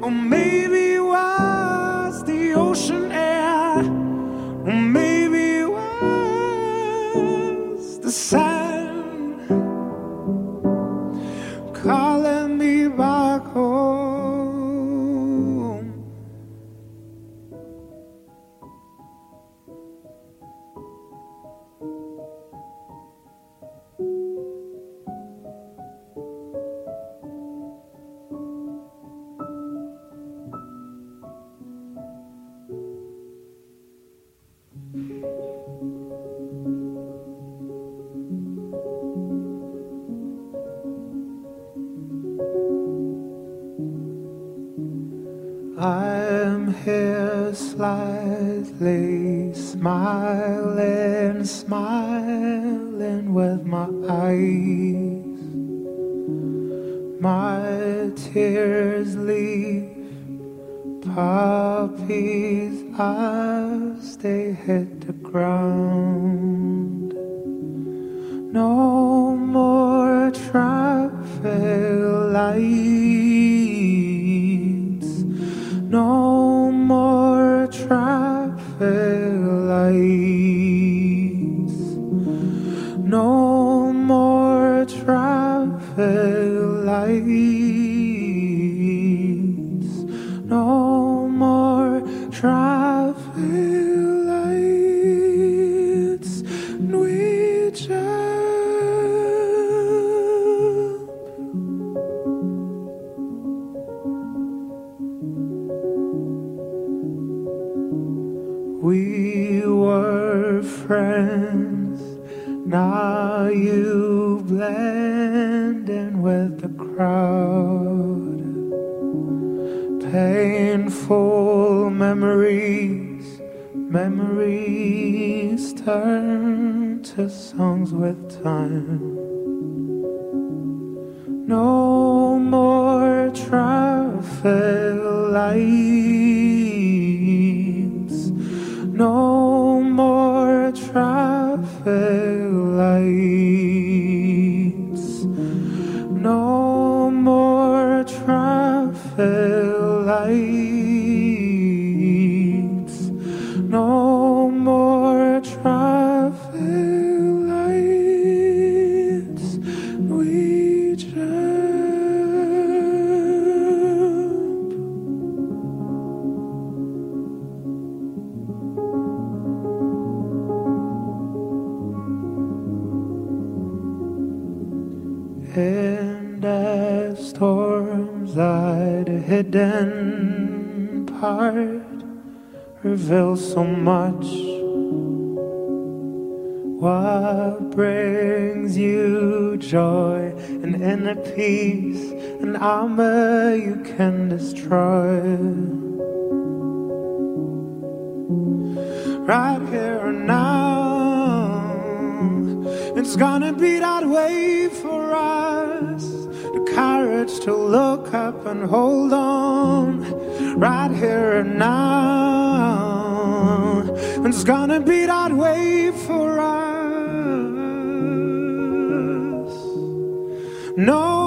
or maybe slightly smiling, smiling with my eyes. My tears leave puppies as they hit the ground. No more traffic lights. Reveal so much. What brings you joy and inner peace, and armor you can destroy? Right here and now, it's gonna be that way for us. Courage to look up and hold on, right here and now. And It's gonna be that way for us. No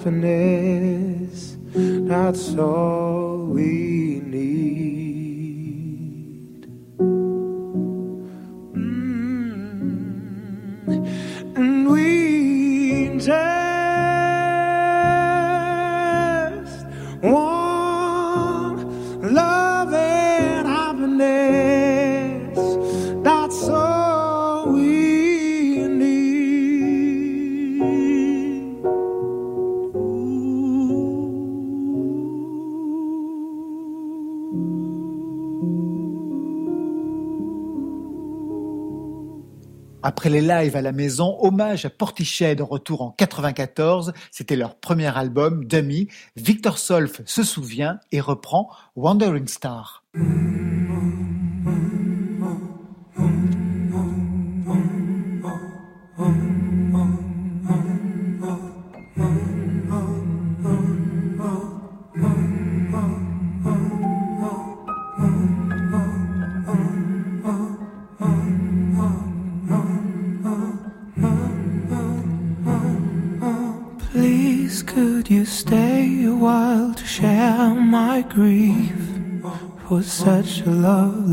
happiness, not so easy. Après les lives à la maison, hommage à Portichet, retour en 94. C'était leur premier album, Dummy. Victor Solf se souvient et reprend Wandering Star.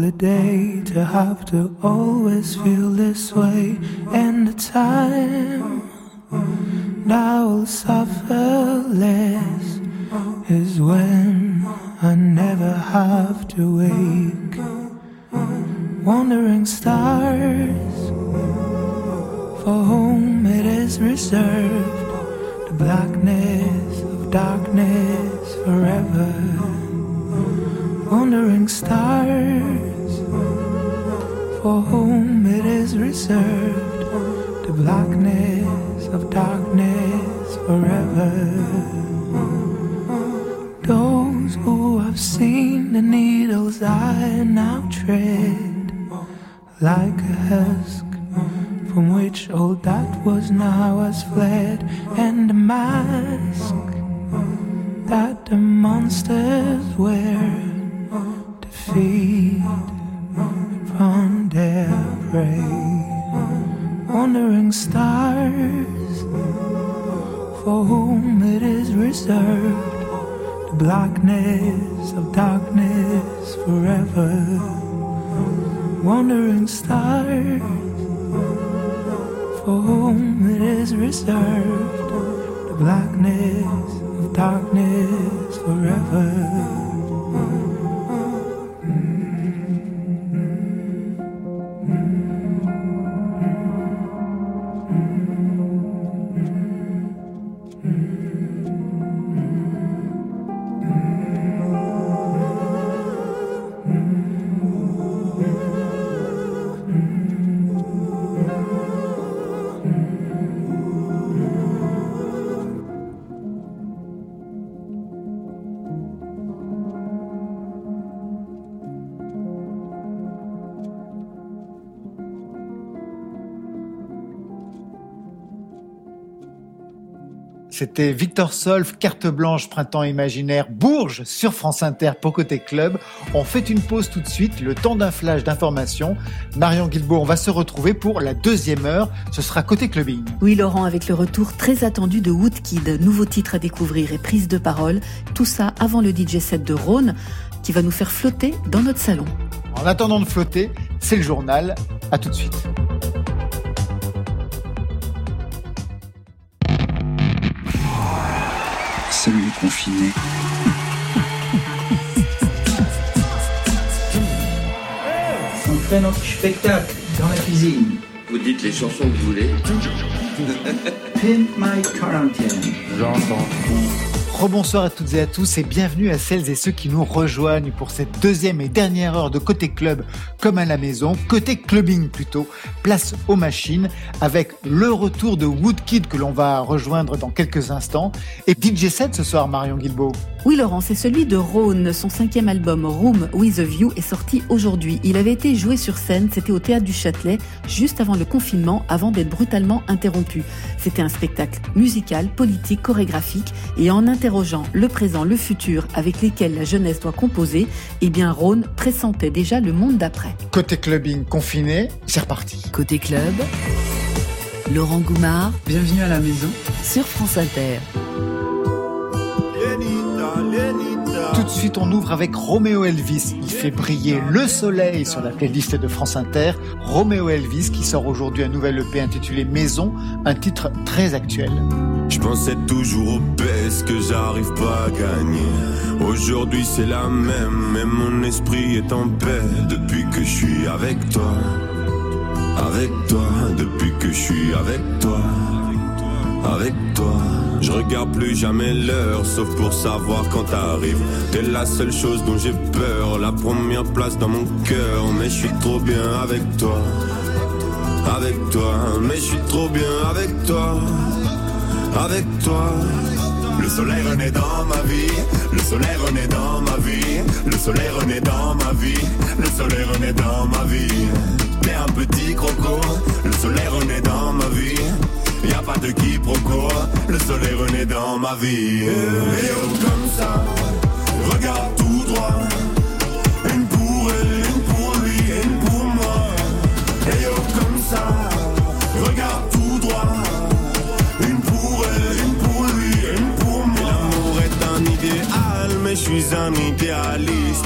Lovely day to have to always feel this way, and the time I will suffer less is when I never have to wake. Wandering stars, for whom it is reserved the blackness of darkness forever. Wandering stars, for whom it is reserved the blackness of darkness forever. Those who have seen the needles I now tread like a husk from which all that was now has fled, and the mask that the monsters wear to feed upon their prey. Wandering stars, for whom it is reserved the blackness of darkness forever. Wandering stars for whom it is reserved the blackness of darkness forever. C'était Victor Solf, carte blanche, printemps imaginaire, Bourges sur France Inter pour Côté Club. On fait une pause tout de suite, le temps d'un flash d'information. Marion Guilbault, on va se retrouver pour la deuxième heure. Ce sera Côté Clubbing. Oui, Laurent, avec le retour très attendu de Woodkid, nouveau titre à découvrir et prise de parole. Tout ça avant le DJ set de Rhône qui va nous faire flotter dans notre salon. En attendant de flotter, c'est le journal. À tout de suite. Salut les confinés. On fait notre spectacle dans la cuisine. Vous dites les chansons que vous voulez. Pimp My Quarantine. J'entends. Rebonsoir à toutes et à tous et bienvenue à celles et ceux qui nous rejoignent pour cette deuxième et dernière heure de Côté Club comme à la maison, Côté Clubbing plutôt, place aux machines avec le retour de Woodkid que l'on va rejoindre dans quelques instants et DJ 7 ce soir Marion Guilbault. Oui, Laurent, c'est celui de Rhône. Son cinquième album, Room with a View, est sorti aujourd'hui. Il avait été joué sur scène, c'était au Théâtre du Châtelet, juste avant le confinement, avant d'être brutalement interrompu. C'était un spectacle musical, politique, chorégraphique, et en interrogeant le présent, le futur, avec lesquels la jeunesse doit composer, eh bien, Rhône pressentait déjà le monde d'après. Côté Clubbing confiné, c'est reparti. Côté club, Laurent Goumard Bienvenue à la maison. sur France Inter. De suite, on ouvre avec Roméo Elvis. Il fait briller le soleil sur la playlist de France Inter. Roméo Elvis qui sort aujourd'hui un nouvel EP intitulé Maison, un titre très actuel. Je pensais toujours aux baisses que j'arrive pas à gagner? Aujourd'hui c'est la même, mais mon esprit est en paix depuis que je suis avec toi. Avec toi, depuis que je suis avec toi. Avec toi. Je regarde plus jamais l'heure, sauf pour savoir quand t'arrives. T'es la seule chose dont j'ai peur, la première place dans mon cœur. Mais je suis trop bien avec toi. Avec toi, mais je suis trop bien avec toi avec toi. Le soleil renaît dans ma vie, le soleil renaît dans ma vie, le soleil renaît dans ma vie, le soleil renaît dans ma vie. T'es un petit croco, le soleil renaît dans ma vie. Y a pas de quiproquo, le soleil renaît dans ma vie. Et oh comme ça, regarde tout droit. Une pour elle, une pour lui, une pour moi. Et oh comme ça, regarde tout droit. Une pour elle, une pour lui, une pour moi. L'amour est un idéal, mais je suis un idéaliste.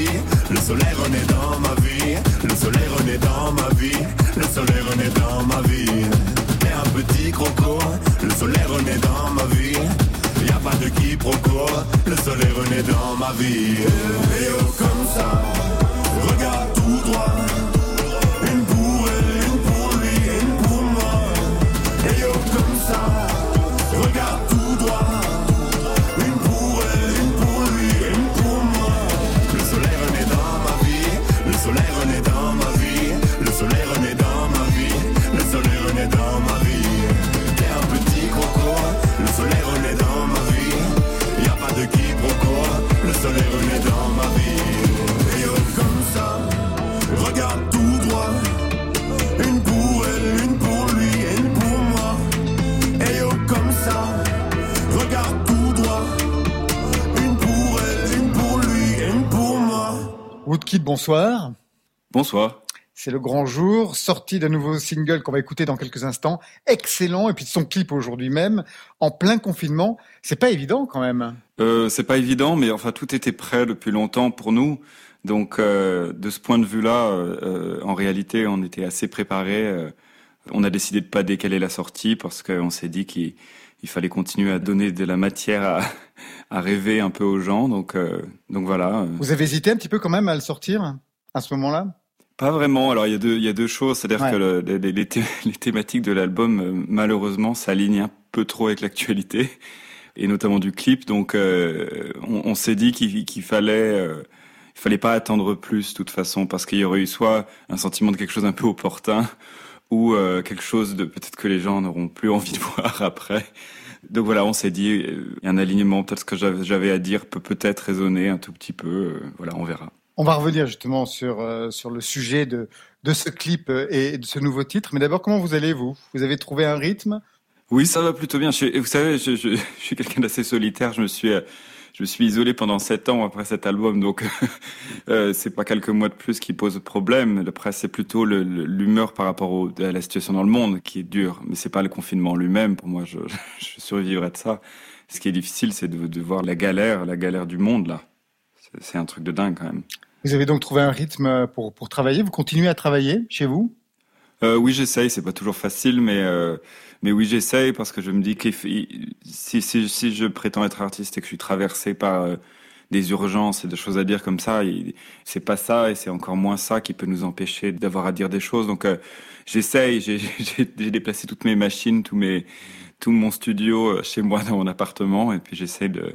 le soleil renaît dans ma vie, le soleil renaît dans ma vie, le soleil renaît dans ma vie. T'es un petit croco, le soleil renaît dans ma vie. Y a pas de quiproquo, le soleil renaît dans ma vie. Et oh comme ça, regarde tout droit. Woodkid, bonsoir. Bonsoir. C'est le grand jour, sortie d'un nouveau single qu'on va écouter dans quelques instants. Excellent, et puis de son clip aujourd'hui même, en plein confinement. C'est pas évident quand même. Euh, c'est pas évident, mais enfin tout était prêt depuis longtemps pour nous. Donc euh, de ce point de vue-là, euh, en réalité, on était assez préparés. Euh, on a décidé de pas décaler la sortie parce qu'on s'est dit qu'il il fallait continuer à donner de la matière à, à rêver un peu aux gens. Donc euh, donc voilà. Vous avez hésité un petit peu quand même à le sortir à ce moment-là? Pas vraiment. Alors il y a deux, il y a deux choses, c'est-à-dire Ouais. que le- les, les- les thé- les thématiques de l'album euh, malheureusement s'alignent un peu trop avec l'actualité. et notamment du clip. Donc, euh, on, on s'est dit qu'il qu'il fallait, euh, il fallait pas attendre plus, de toute façon, parce qu'il y aurait eu soit un sentiment de quelque chose un peu opportun, ou euh, quelque chose de peut-être que les gens n'auront plus envie de voir après. Donc voilà, on s'est dit, euh, il y a un alignement, peut-être ce que j'avais à dire peut peut-être résonner un tout petit peu. euh, voilà, on verra. On va revenir justement sur, euh, sur le sujet de, de ce clip et de ce nouveau titre. Mais d'abord, comment vous allez, vous? Vous avez trouvé un rythme? Oui, ça va plutôt bien. Je, suis- vous savez, je, je, je suis quelqu'un d'assez solitaire. Je me suis, euh, je me suis isolé pendant sept ans après cet album, donc euh, c'est pas quelques mois de plus qui posent problème. Après, c'est plutôt l'humeur par rapport au, à la situation dans le monde qui est dure. Mais c'est pas le confinement lui-même. Pour moi, je, je survivrai de ça. Ce qui est difficile, c'est de, de voir la galère, la galère du monde là. C'est- C'est un truc de dingue quand même. Vous avez donc trouvé un rythme pour, pour travailler? Vous continuez à travailler chez vous? Euh, oui, j'essaye. C'est pas toujours facile, mais euh, mais oui, j'essaye parce que je me dis que si, si si je prétends être artiste et que je suis traversé par euh, des urgences et des choses à dire comme ça, c'est pas ça et c'est encore moins ça qui peut nous empêcher d'avoir à dire des choses. Donc euh, j'essaye. J'ai déplacé toutes mes machines, tous mes tout mon studio euh, chez moi dans mon appartement et puis j'essaie de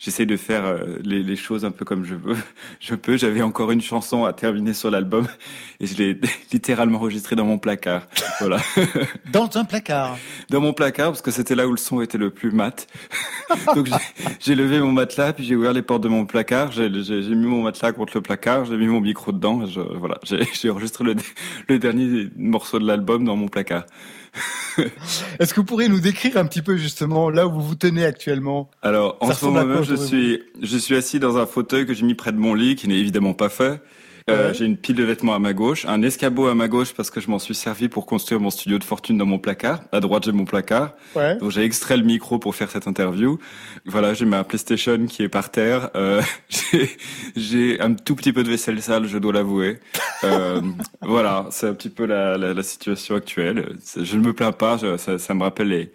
J'essaie de faire euh, les, les choses un peu comme je veux. Je peux. J'avais encore une chanson à terminer sur l'album et je l'ai littéralement enregistrée dans mon placard. Voilà. Dans un placard. Dans mon placard parce que c'était là où le son était le plus mat. Donc j'ai- levé mon matelas puis j'ai ouvert les portes de mon placard. J'ai mis mon matelas contre le placard. J'ai mis mon micro dedans. et Je, voilà. J'ai j'ai enregistré le, le dernier morceau de l'album dans mon placard. Est-ce que vous pourriez nous décrire un petit peu justement là où vous vous tenez actuellement? Alors, en ce moment je suis, je suis assis dans un fauteuil que j'ai mis près de mon lit, qui n'est évidemment pas fait. Euh. J'ai une pile de vêtements à ma gauche, un escabeau à ma gauche parce que je m'en suis servi pour construire mon studio de fortune dans mon placard. À droite, j'ai mon placard. Ouais. Donc j'ai extrait le micro pour faire cette interview. Voilà, j'ai ma PlayStation qui est par terre. Euh, j'ai- un tout petit peu de vaisselle sale, je dois l'avouer. Euh, voilà, c'est un petit peu la, la, la situation actuelle. Je ne me plains pas, je- ça, ça me rappelle les-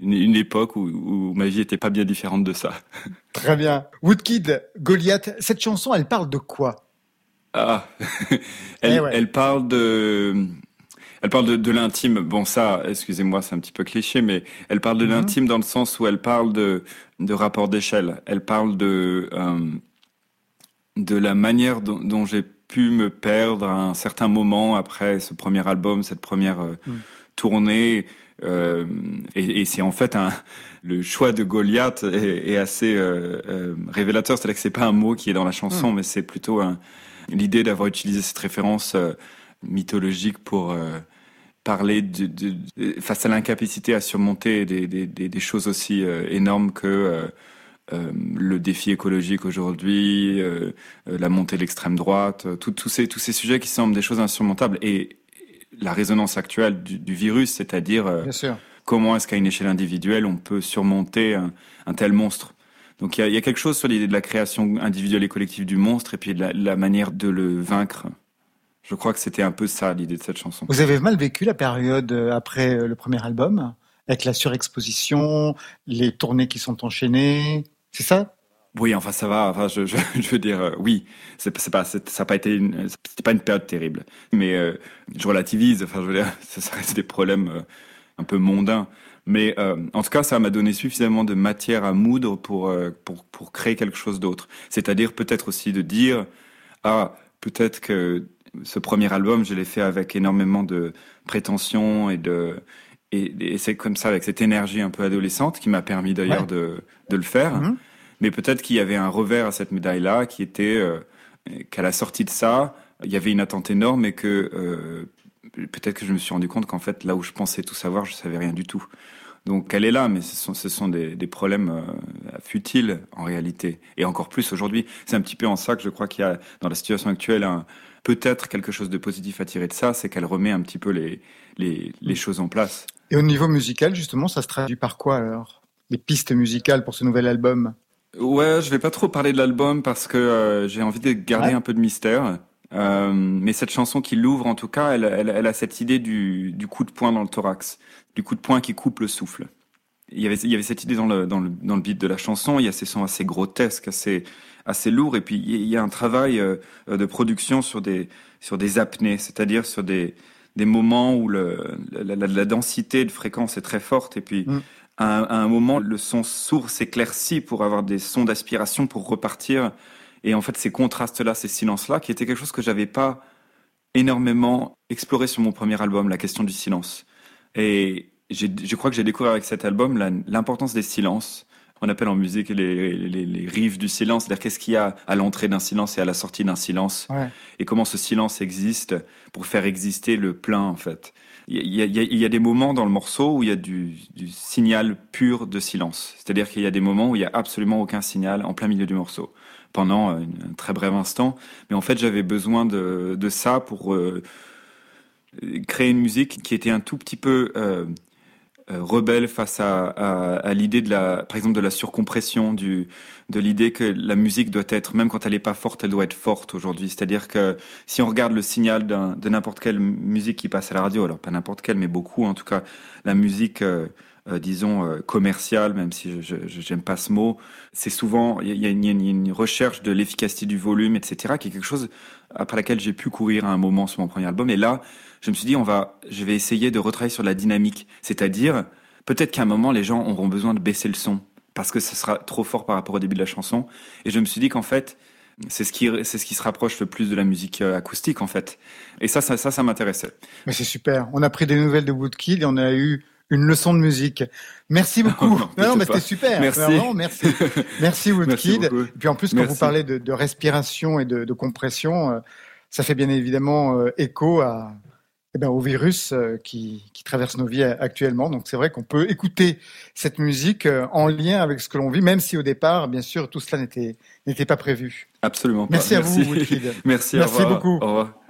une, une époque où, où ma vie était pas bien différente de ça. Très bien. Woodkid, Goliath, cette chanson, elle parle de quoi? Ah, elle, Eh ouais. elle parle de, elle parle de, de l'intime. Bon, ça, excusez-moi, c'est un petit peu cliché, mais elle parle de Mhm. l'intime dans le sens où elle parle de, de rapport d'échelle. Elle parle de, euh, de la manière dont, dont j'ai pu me perdre à un certain moment après ce premier album, cette première euh, Mhm. tournée. Euh, et et c'est en fait un, le choix de Goliath est, est assez révélateur. C'est-à-dire que c'est pas un mot qui est dans la chanson, Mhm. mais c'est plutôt un, l'idée d'avoir utilisé cette référence euh, mythologique pour euh, parler de, de- de- face à l'incapacité à surmonter des, des, des, des choses aussi euh, énormes que euh, euh, le défi écologique aujourd'hui, la montée de l'extrême droite, tous ces, tous ces sujets qui semblent des choses insurmontables et la résonance actuelle du, du virus, c'est-à-dire comment est-ce qu'à une échelle individuelle on peut surmonter un, un tel monstre. Donc il y a, il y a quelque chose sur l'idée de la création individuelle et collective du monstre et puis de la, la manière de le vaincre. Je crois que c'était un peu ça l'idée de cette chanson. Vous avez mal vécu la période euh, après euh, le premier album, avec la surexposition, les tournées qui sont enchaînées, c'est ça? Oui, enfin ça va. Enfin, je, je, je veux dire, euh, oui, c'est pas, ça n'a pas été, une, c'était pas une période terrible. Mais euh, je relativise. Enfin, je veux dire, ça, ça reste des problèmes euh, un peu mondains. Mais euh, en tout cas, ça m'a donné suffisamment de matière à moudre pour euh, pour pour créer quelque chose d'autre. C'est-à-dire peut-être aussi de dire, ah, peut-être que ce premier album, je l'ai fait avec énormément de prétention et de et, et c'est comme ça avec cette énergie un peu adolescente qui m'a permis d'ailleurs Ouais. de de le faire. Mhm. Mais peut-être qu'il y avait un revers à cette médaille-là, qui était euh, qu'à la sortie de ça, il y avait une attente énorme et que peut-être que je me suis rendu compte qu'en fait, là où je pensais tout savoir, je savais rien du tout. Donc elle est là, mais ce sont, ce sont des, des problèmes euh, futiles en réalité, et encore plus aujourd'hui. C'est un petit peu en ça que je crois qu'il y a dans la situation actuelle un peut-être quelque chose de positif à tirer de ça, c'est qu'elle remet un petit peu les, les, les choses en place. Et au niveau musical, justement, ça se traduit par quoi alors Les pistes musicales pour ce nouvel album? Ouais, je vais pas trop parler de l'album parce que euh, j'ai envie de garder Ouais. un peu de mystère. Euh, mais cette chanson qui l'ouvre, en tout cas, elle, elle, elle a cette idée du, du coup de poing dans le thorax, du coup de poing qui coupe le souffle. Il y avait, il y avait cette idée dans le, dans le, dans le beat de la chanson. Il y a ces sons assez grotesques, assez, assez lourds. Et puis il y a un travail euh, de production sur des, sur des apnées, c'est-à-dire sur des, des moments où le, la, la, la densité de fréquence est très forte. Et puis Mm. à un, à un moment, le son sourd s'éclaircit pour avoir des sons d'aspiration pour repartir. Et en fait, ces contrastes-là, ces silences-là, qui étaient quelque chose que j'avais pas énormément exploré sur mon premier album, la question du silence. Et je crois que j'ai découvert avec cet album l'importance des silences. On appelle en musique les, les, les rives du silence, c'est-à-dire qu'est-ce qu'il y a à l'entrée d'un silence et à la sortie d'un silence, Ouais. et comment ce silence existe pour faire exister le plein en fait. Il y a, il y a- il y a des moments dans le morceau où il y a du, du signal pur de silence, c'est-à-dire qu'il y a des moments où il y a absolument aucun signal en plein milieu du morceau pendant un, très bref instant. Mais en fait, j'avais besoin de, ça pour euh, créer une musique qui était un tout petit peu euh, euh, rebelle face à, l'idée de la, par exemple, de la surcompression, du, de l'idée que la musique doit être, même quand elle n'est pas forte, elle doit être forte aujourd'hui. C'est-à-dire que si on regarde le signal de n'importe quelle musique qui passe à la radio, alors pas n'importe quelle, mais beaucoup, en tout cas, la musique, euh, disons, euh, commerciale, même si je j'aime pas ce mot, c'est souvent, il y y a une recherche de l'efficacité du volume, etc., qui est quelque chose après laquelle j'ai pu courir à un moment sur mon premier album. Et là, je me suis dit, on va, je vais essayer de retravailler sur la dynamique. C'est-à-dire, peut-être qu'à un moment, les gens auront besoin de baisser le son parce que ce sera trop fort par rapport au début de la chanson. Et je me suis dit qu'en fait, c'est ce qui, c'est ce qui se rapproche le plus de la musique euh, acoustique, en fait. Et ça, ça, ça, ça m'intéressait. Mais c'est super. On a pris des nouvelles de Woodkid et on a eu une leçon de musique. Merci beaucoup. non, non, mais c'était super. Merci. Vraiment, merci. Merci Woodkid. Et puis en plus, quand Merci. vous parlez de, de respiration et de, de compression, euh, ça fait bien évidemment euh, écho à, eh ben, au virus euh, qui, qui traverse nos vies actuellement. Donc c'est vrai qu'on peut écouter cette musique en lien avec ce que l'on vit, même si au départ, bien sûr, tout cela n'était n'était pas prévu. Absolument pas. Merci à vous, Woodkid. Merci, Merci au revoir. beaucoup. Au revoir.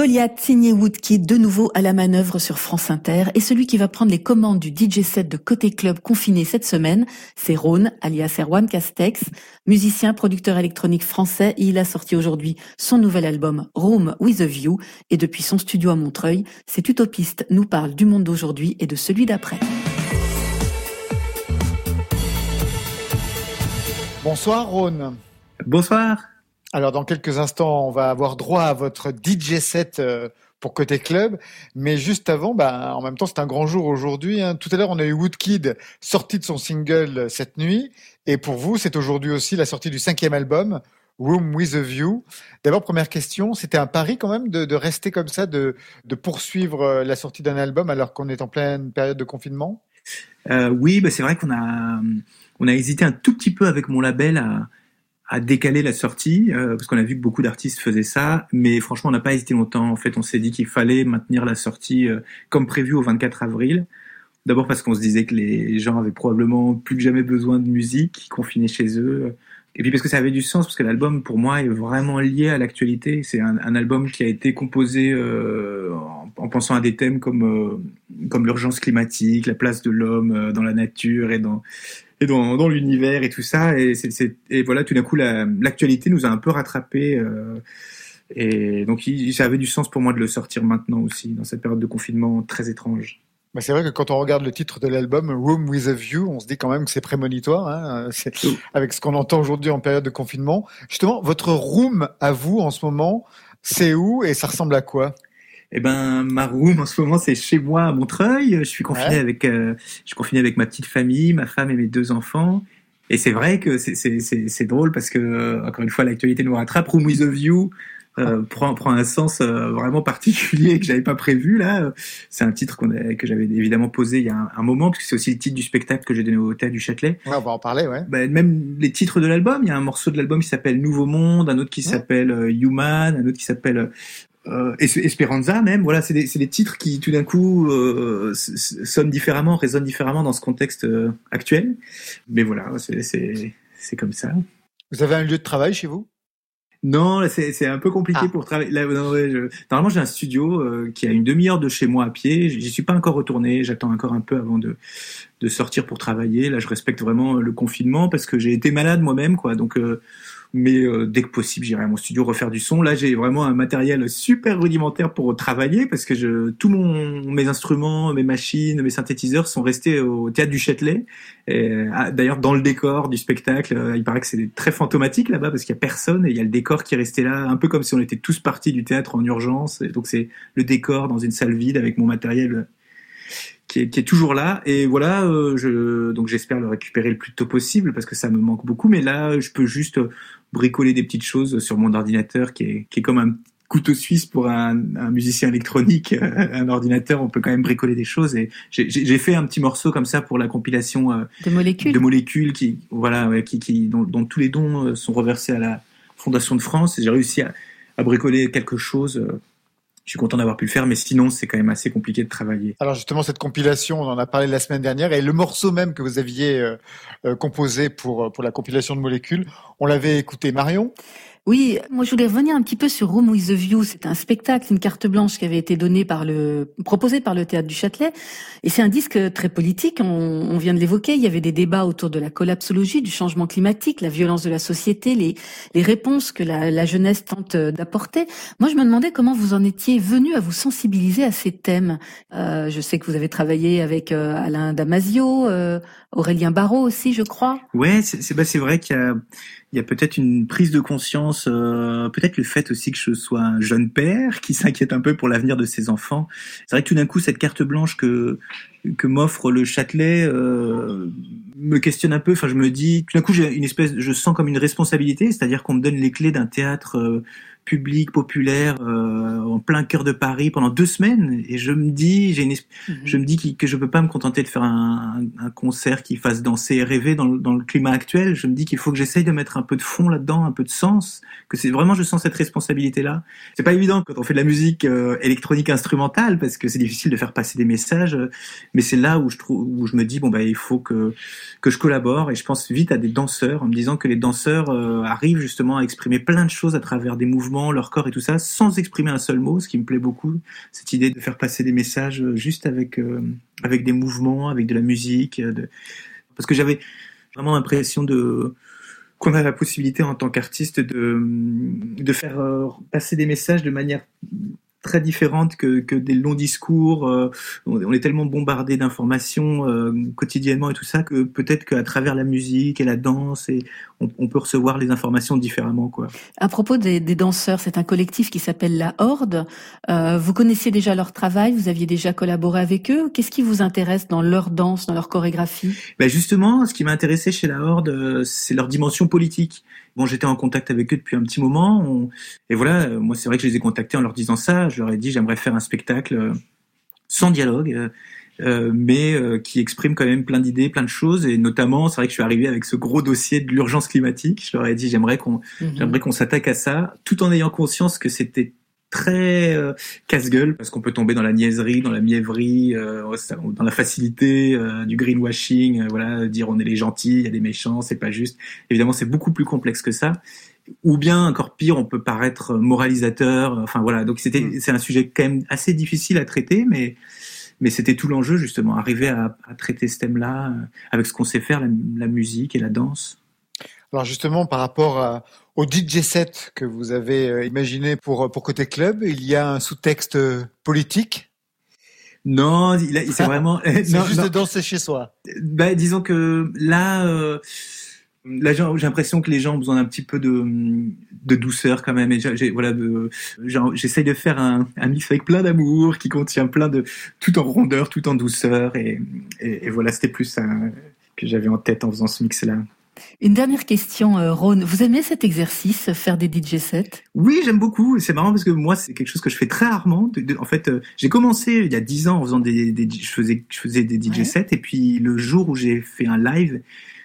Goliath, signé Woodkid, de nouveau à la manœuvre sur France Inter. Et celui qui va prendre les commandes du DJ set de Côté Club confiné cette semaine, c'est Rhône, alias Erwan Castex, musicien, producteur électronique français. il a sorti aujourd'hui son nouvel album Room with a View. Et depuis son studio à Montreuil, cet utopiste nous parle du monde d'aujourd'hui et de celui d'après. Bonsoir Rhône. Bonsoir. Alors dans quelques instants, on va avoir droit à votre DJ set euh, pour côté club, mais juste avant, bah, en même temps, c'est un grand jour aujourd'hui. Hein. Tout à l'heure, on a eu Woodkid sorti de son single euh, cette nuit, et pour vous, c'est aujourd'hui aussi la sortie du cinquième album. Room with a View. D'abord, première question, c'était un pari quand même de, de rester comme ça, de, de, poursuivre euh, la sortie d'un album alors qu'on est en pleine période de confinement? Euh, Oui, bah c'est vrai qu'on a, on a hésité un tout petit peu avec mon label à, à décaler la sortie euh, parce qu'on a vu que beaucoup d'artistes faisaient ça, mais franchement on n'a pas hésité longtemps. En fait, on s'est dit qu'il fallait maintenir la sortie euh, comme prévu au 24 avril. D'abord parce qu'on se disait que les gens avaient probablement plus que jamais besoin de musique, confinés chez eux. Et puis parce que ça avait du sens, parce que l'album pour moi est vraiment lié à l'actualité. C'est un, un, album qui a été composé euh, en, en, pensant à des thèmes comme euh, comme l'urgence climatique, la place de l'homme euh, dans la nature et dans et dans, dans l'univers et tout ça. Et, c'est, et voilà, tout d'un coup, l'actualité nous a un peu rattrapé. Euh, et donc, il, ça avait du sens pour moi de le sortir maintenant aussi, dans cette période de confinement très étrange. Bah c'est vrai que quand on regarde le titre de l'album Room with a View, on se dit quand même que c'est prémonitoire, hein, avec ce qu'on entend aujourd'hui en période de confinement. Justement, votre room à vous en ce moment, c'est où et ça ressemble à quoi? Eh ben, ma room en ce moment, c'est chez moi à Montreuil. Je suis confiné ouais. avec, euh, je suis confiné avec ma petite famille, ma femme et mes deux enfants. Et c'est vrai que c'est drôle parce que, encore une fois, l'actualité nous rattrape. Room with a View euh, prend, prend un sens euh, vraiment particulier que j'avais pas prévu là. C'est un titre qu'on a, que j'avais évidemment posé il y a un, un moment, parce que c'est aussi le titre du spectacle que j'ai donné au Théâtre du Châtelet. Ouais, on va en parler, ouais. Ben, même les titres de l'album, il y a un morceau de l'album qui s'appelle Nouveau Monde, un autre qui ouais. s'appelle euh, Human, un autre qui s'appelle euh, Esperanza même, voilà, c'est des, des, titres qui tout d'un coup euh, sonnent différemment, résonnent différemment dans ce contexte euh, actuel. Mais voilà, c'est comme ça. Vous avez un lieu de travail chez vous? Non, c'est un peu compliqué ah. pour travailler. Là, non, ouais, je... Normalement, j'ai un studio euh, qui a une demi-heure de chez moi à pied. J'y suis pas encore retourné. J'attends encore un peu avant de, de sortir pour travailler. Là, je respecte vraiment le confinement parce que j'ai été malade moi-même, quoi. Donc euh, mais euh, dès que possible, j'irai à mon studio refaire du son. Là, j'ai vraiment un matériel super rudimentaire pour travailler parce que je, tous mon, mes instruments, mes machines, mes synthétiseurs sont restés au théâtre du Châtelet. Ah, d'ailleurs, dans le décor du spectacle, euh, il paraît que c'est très fantomatique là-bas parce qu'il y a personne et il y a le décor qui est resté là, un peu comme si on était tous partis du théâtre en urgence. Donc c'est le décor dans une salle vide avec mon matériel qui est, qui est, toujours là. Et voilà, euh, je, donc j'espère le récupérer le plus tôt possible parce que ça me manque beaucoup. Mais là, je peux juste bricoler des petites choses sur mon ordinateur qui est, qui est comme un couteau suisse pour un, un musicien électronique, un ordinateur, on peut quand même bricoler des choses. Et j'ai fait un petit morceau comme ça pour la compilation euh, de molécules, de molécules qui, voilà, ouais, qui, qui dont, dont, tous les dons euh, sont reversés à la Fondation de France. Et j'ai réussi à, à, bricoler quelque chose. Euh, je suis content d'avoir pu le faire, mais sinon c'est quand même assez compliqué de travailler. Alors justement cette compilation, on en a parlé la semaine dernière, et le morceau même que vous aviez euh, euh, composé pour pour la compilation de molécules, on l'avait écouté. Marion? Oui, moi je voulais revenir un petit peu sur Room with the View. C'est un spectacle, une carte blanche qui avait été donnée par le, proposé par le théâtre du Châtelet. Et c'est un disque très politique. On, on vient de l'évoquer. Il y avait des débats autour de la collapsologie, du changement climatique, la violence de la société, les, les réponses que la, la jeunesse tente d'apporter. Moi, je me demandais comment vous en étiez venu à vous sensibiliser à ces thèmes. Euh, je sais que vous avez travaillé avec euh, Alain Damasio, euh, Aurélien Barraud aussi, je crois. Ouais, c'est bah, vrai qu'il y a il y a peut-être une prise de conscience, euh, peut-être le fait aussi que je sois un jeune père qui s'inquiète un peu pour l'avenir de ses enfants. C'est vrai que tout d'un coup, cette carte blanche que que m'offre le Châtelet euh, me questionne un peu. Enfin, je me dis, tout d'un coup, j'ai une espèce, je sens comme une responsabilité, c'est-à-dire qu'on me donne les clés d'un théâtre euh, public, populaire, euh, en plein cœur de Paris pendant deux semaines. Et je me dis, j'ai une, Mhm. je me dis que, que je peux pas me contenter de faire un, un- un concert qui fasse danser et rêver dans, le- dans le climat actuel. Je me dis qu'il faut que j'essaye de mettre un peu de fond là-dedans, un peu de sens. Que c'est vraiment, je sens cette responsabilité-là. C'est pas évident quand on fait de la musique euh, électronique instrumentale parce que c'est difficile de faire passer des messages. euh, Mais c'est là où je trouve, où je me dis bon bah il faut que que je collabore et je pense vite à des danseurs en me disant que les danseurs euh, arrivent justement à exprimer plein de choses à travers des mouvements, leur corps et tout ça, sans exprimer un seul mot, ce qui me plaît beaucoup, cette idée de faire passer des messages euh, juste avec euh, avec des mouvements, avec de la musique, euh, parce que j'avais vraiment l'impression de qu'on a la possibilité en tant qu'artiste de de faire passer des messages de manière très différente que, que des longs discours. euh, on, est tellement bombardé d'informations euh, quotidiennement et tout ça que peut-être qu'à travers la musique et la danse, et on, on peut recevoir les informations différemment, quoi. À propos des, des danseurs, c'est un collectif qui s'appelle La Horde. Euh, vous connaissiez déjà leur travail, vous aviez déjà collaboré avec eux. Qu'est-ce qui vous intéresse dans leur danse, dans leur chorégraphie? Ben justement, ce qui m'a intéressé chez la Horde, euh, c'est leur dimension politique. Bon, j'étais en contact avec eux depuis un petit moment, on- et voilà, euh, moi c'est vrai que je les ai contactés en leur disant ça. Je leur ai dit j'aimerais faire un spectacle euh, sans dialogue, euh, mais euh, qui exprime quand même plein d'idées, plein de choses, et notamment, c'est vrai que je suis arrivé avec ce gros dossier de l'urgence climatique. Je leur ai dit j'aimerais qu'on Mhm. j'aimerais qu'on s'attaque à ça, tout en ayant conscience que c'était très euh, casse-gueule parce qu'on peut tomber dans la niaiserie, dans la mièvrerie, euh, dans la facilité euh, du greenwashing, euh, voilà, dire on est les gentils, il y a des méchants, c'est pas juste. Évidemment, c'est beaucoup plus complexe que ça. Ou bien encore pire, on peut paraître moralisateur. Enfin voilà, donc c'était c'est un sujet quand même assez difficile à traiter, mais mais c'était tout l'enjeu justement, arriver à, à traiter ce thème-là euh, avec ce qu'on sait faire, la, la musique et la danse. Alors justement, par rapport à- au DJ set que vous avez euh, imaginé pour, pour Côté Club, il y a un sous-texte euh, politique? Non, c'est vraiment. C'est non, juste non. de danser chez soi. Bah, disons que là, euh, là j'ai l'impression que les gens ont besoin d'un petit peu de, de douceur quand même. Et j'ai- voilà, de- genre, j'essaye de faire un, un mix avec plein d'amour qui contient plein de tout en rondeur, tout en douceur. Et, et, et voilà, c'était plus ça que j'avais en tête en faisant ce mix-là. Une dernière question, euh, Rhône. Vous aimez cet exercice, faire des DJ sets? Oui, j'aime beaucoup. C'est marrant parce que moi, c'est quelque chose que je fais très rarement. En fait, euh, j'ai commencé il y a dix ans en faisant des, des je faisais, je faisais des DJ Ouais. sets et puis le jour où j'ai fait un live,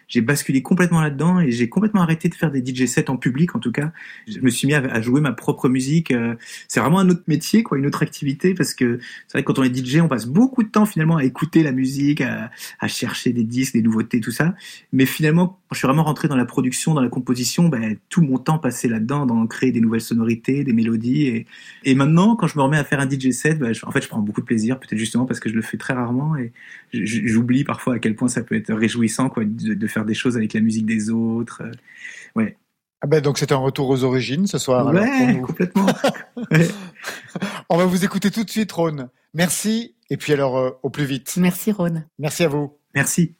j'ai basculé complètement là-dedans et j'ai complètement arrêté de faire des DJ sets en public en tout cas. Je me suis mis à, jouer ma propre musique. euh, C'est vraiment un autre métier, quoi, une autre activité parce que c'est vrai que quand on est DJ, on passe beaucoup de temps finalement à écouter la musique, à, chercher des disques, des nouveautés, tout ça. Mais finalement, quand je suis vraiment rentré dans la production, dans la composition, ben, tout mon temps passé là-dedans, dans créer des nouvelles sonorités, des mélodies. Et, maintenant, quand je me remets à faire un DJ set, ben, en fait, je prends beaucoup de plaisir, peut-être justement parce que je le fais très rarement. Et j'oublie parfois à quel point ça peut être réjouissant quoi, de, de faire des choses avec la musique des autres. Euh, Ouais. Ah ben donc c'est un retour aux origines ce soir. alors, pour complètement. On va vous écouter tout de suite, Rhône. Merci. Et puis alors, euh, au plus vite. Merci, Rhône. Merci à vous. Merci.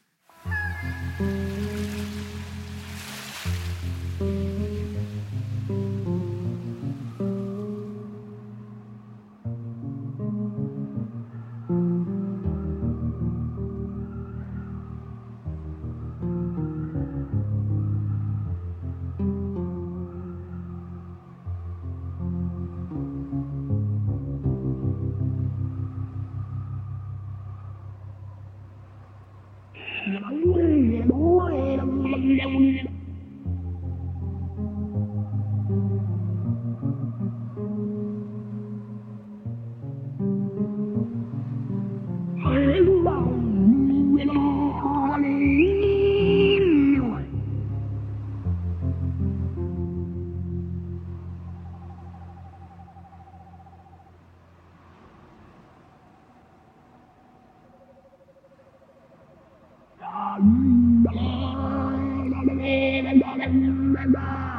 Never!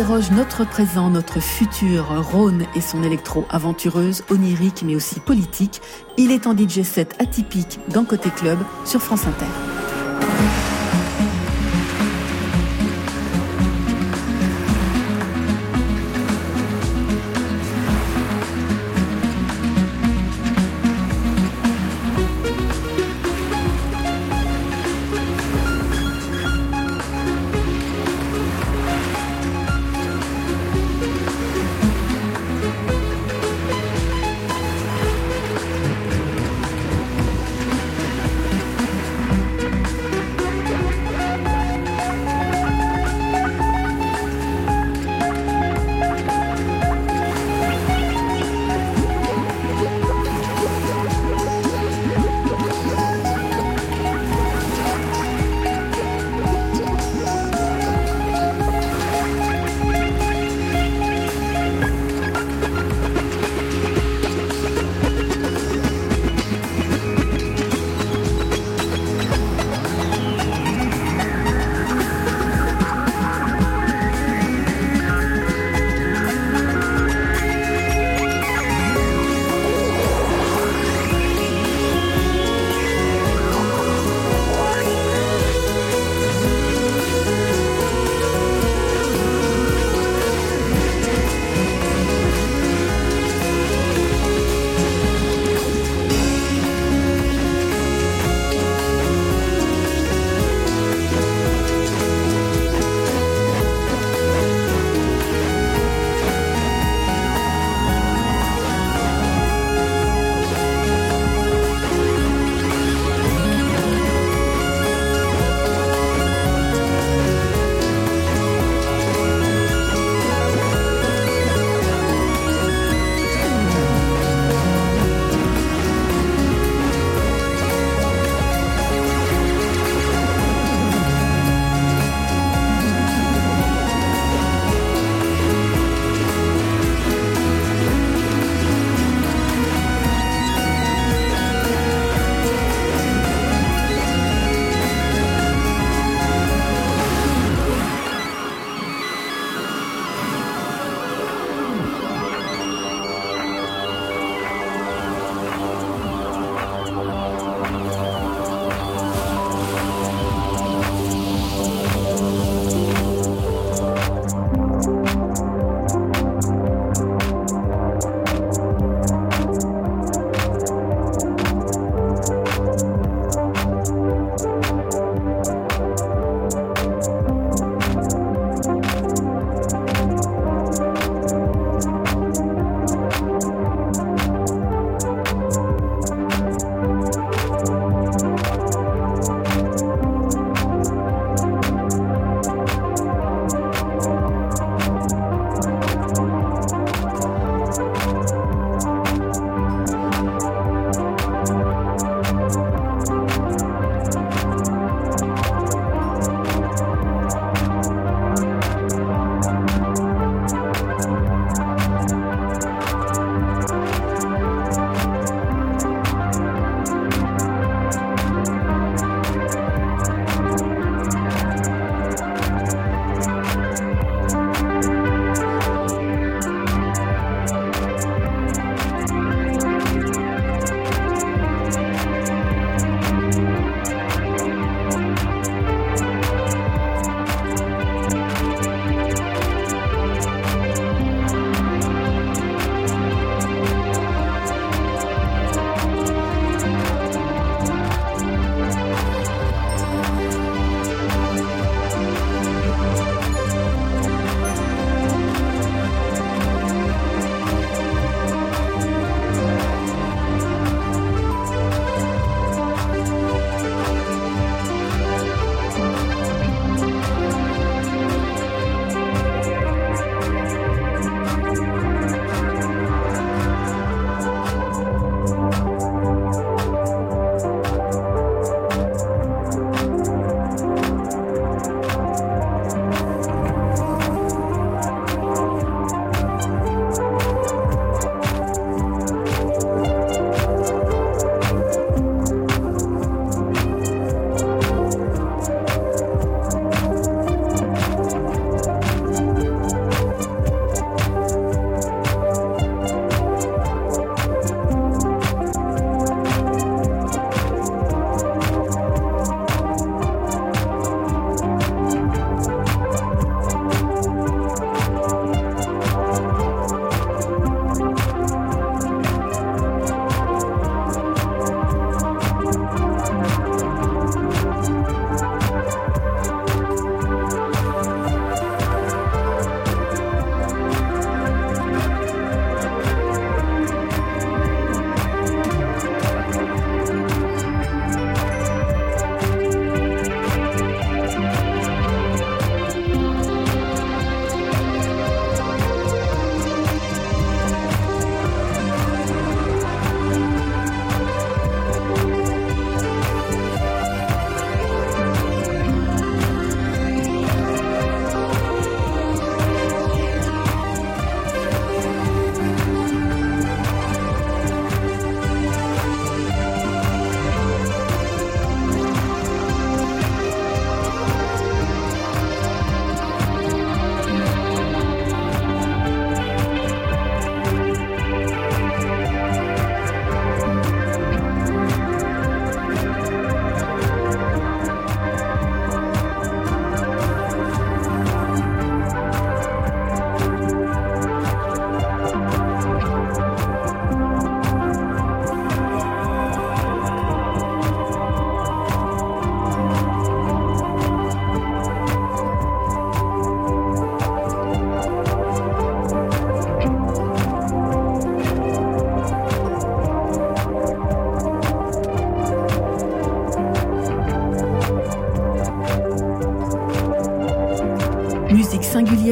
Interroge notre présent, notre futur, Rhône et son électro aventureuse, onirique mais aussi politique. Il est en DJ set atypique dans Côté Club sur France Inter.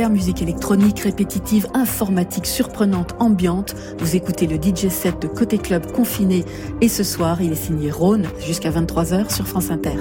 Musique électronique, répétitive, informatique, surprenante, ambiante. Vous écoutez le DJ set de Côté Club confiné et ce soir, il est signé Rhône jusqu'à 23h sur France Inter.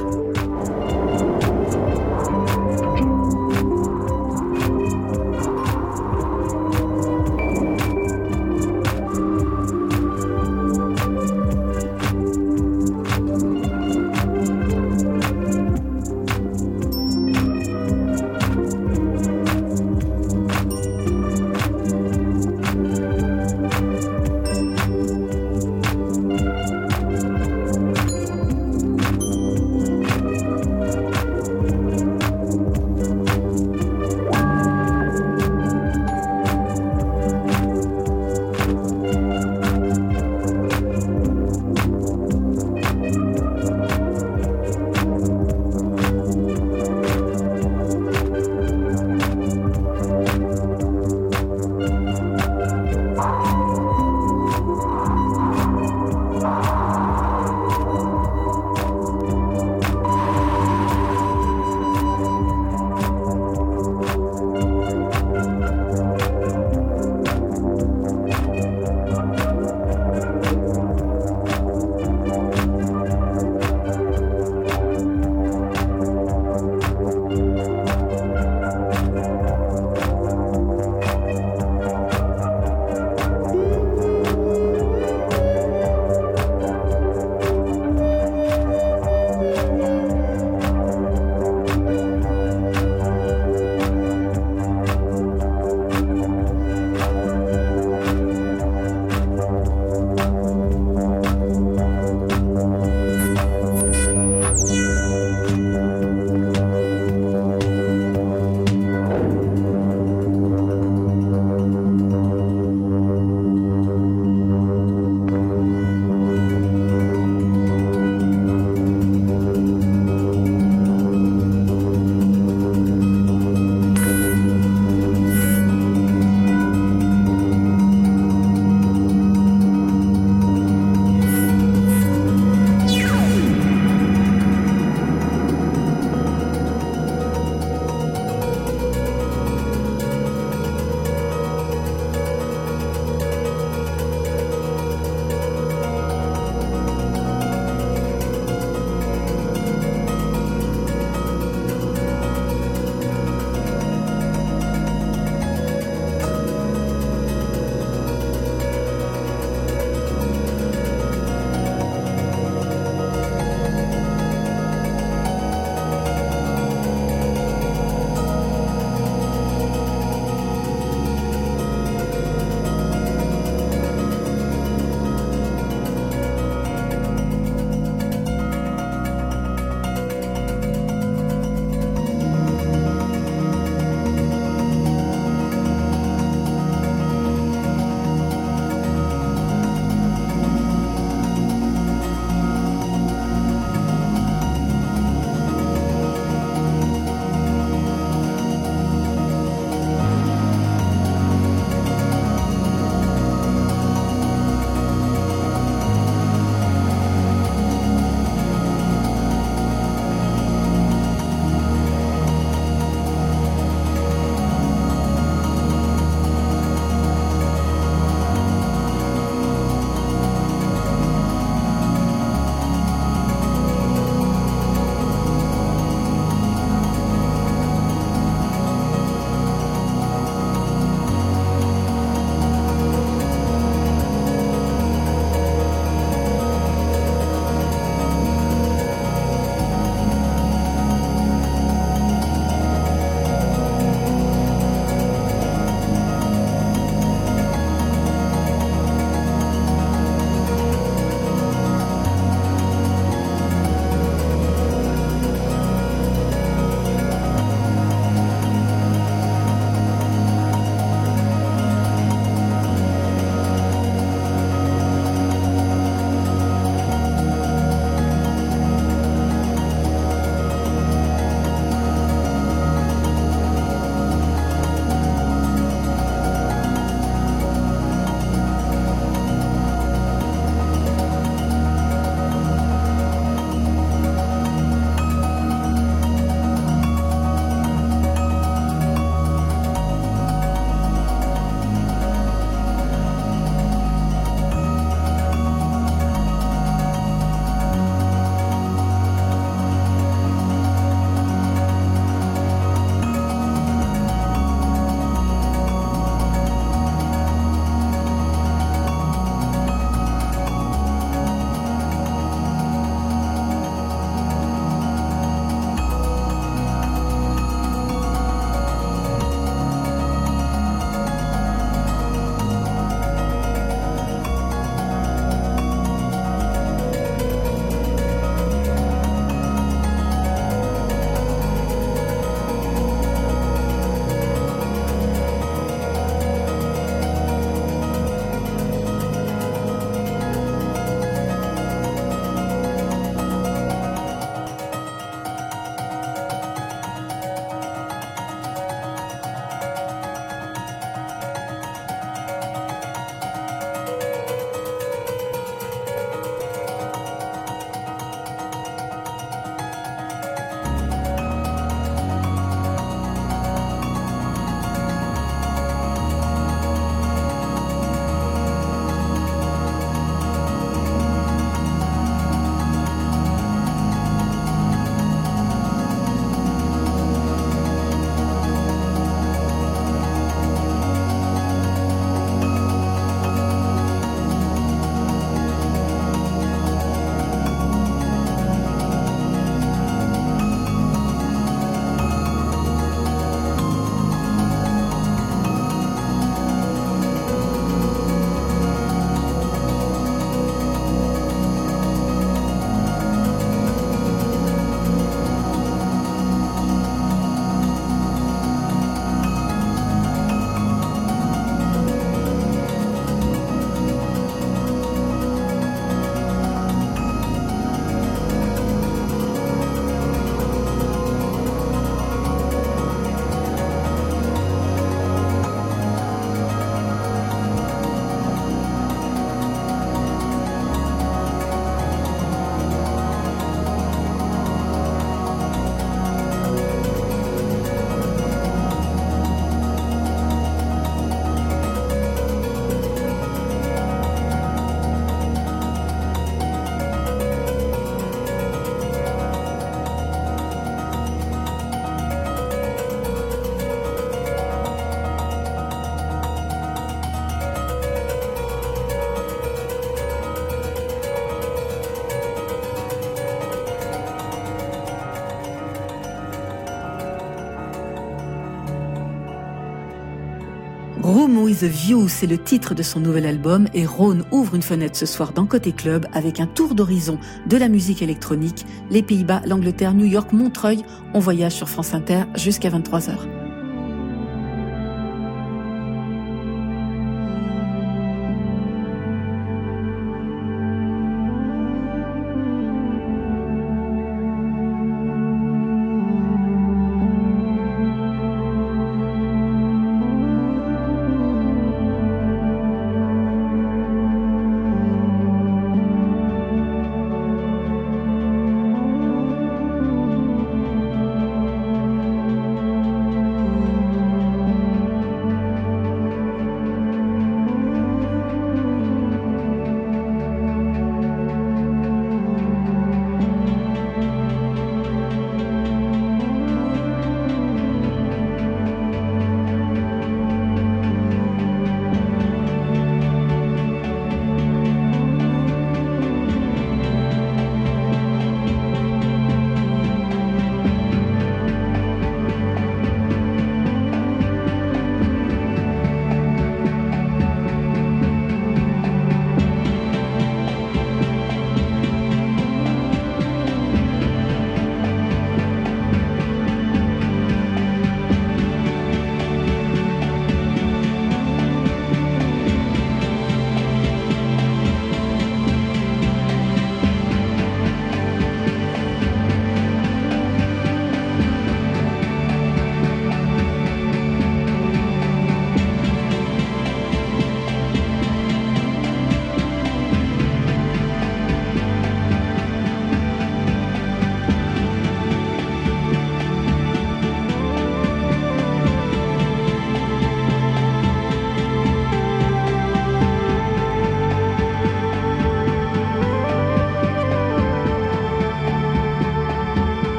Room with a View, c'est le titre de son nouvel album et Rhône ouvre une fenêtre ce soir dans Côté Club avec un tour d'horizon de la musique électronique. Les Pays-Bas, l'Angleterre, New York, Montreuil. On voyage sur France Inter jusqu'à 23h.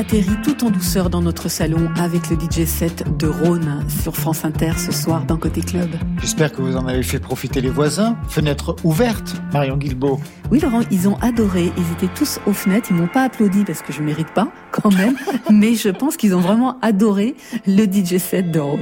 Atterrit tout en douceur dans notre salon avec le DJ set de Rhône sur France Inter ce soir dans Côté Club. J'espère que vous en avez fait profiter les voisins. Fenêtre ouverte, Marion Guilbeault. Oui Laurent, ils ont adoré. Ils étaient tous aux fenêtres. Ils m'ont pas applaudi parce que je mérite pas quand même. mais je pense qu'ils ont vraiment adoré le DJ set de Rhône.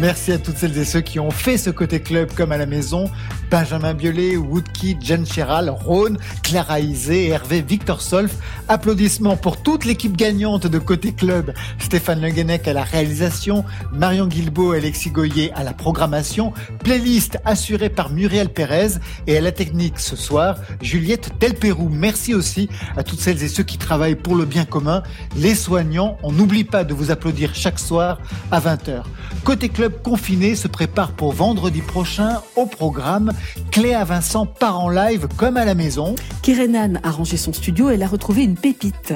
Merci à toutes celles et ceux qui ont fait ce côté club comme à la maison. Benjamin Biolay, Woodkey, Jen Cheral, Rhône, Clara Isé, Hervé, Victor Solf. Applaudissements pour toute l'équipe gagnante de côté club. Stéphane Le Guenec à la réalisation, Marion Guilbeault et Alexis Goyer à la programmation. Playlist assurée par Muriel Pérez et à la technique ce soir, Juliette Delperou. Merci aussi à toutes celles et ceux qui travaillent pour le bien commun, les soignants. On n'oublie pas de vous applaudir chaque soir à 20h. Côté club confiné se prépare pour vendredi prochain au programme. Cléa Vincent part en live comme à la maison. Kirenan a rangé son studio et elle a retrouvé une pépite.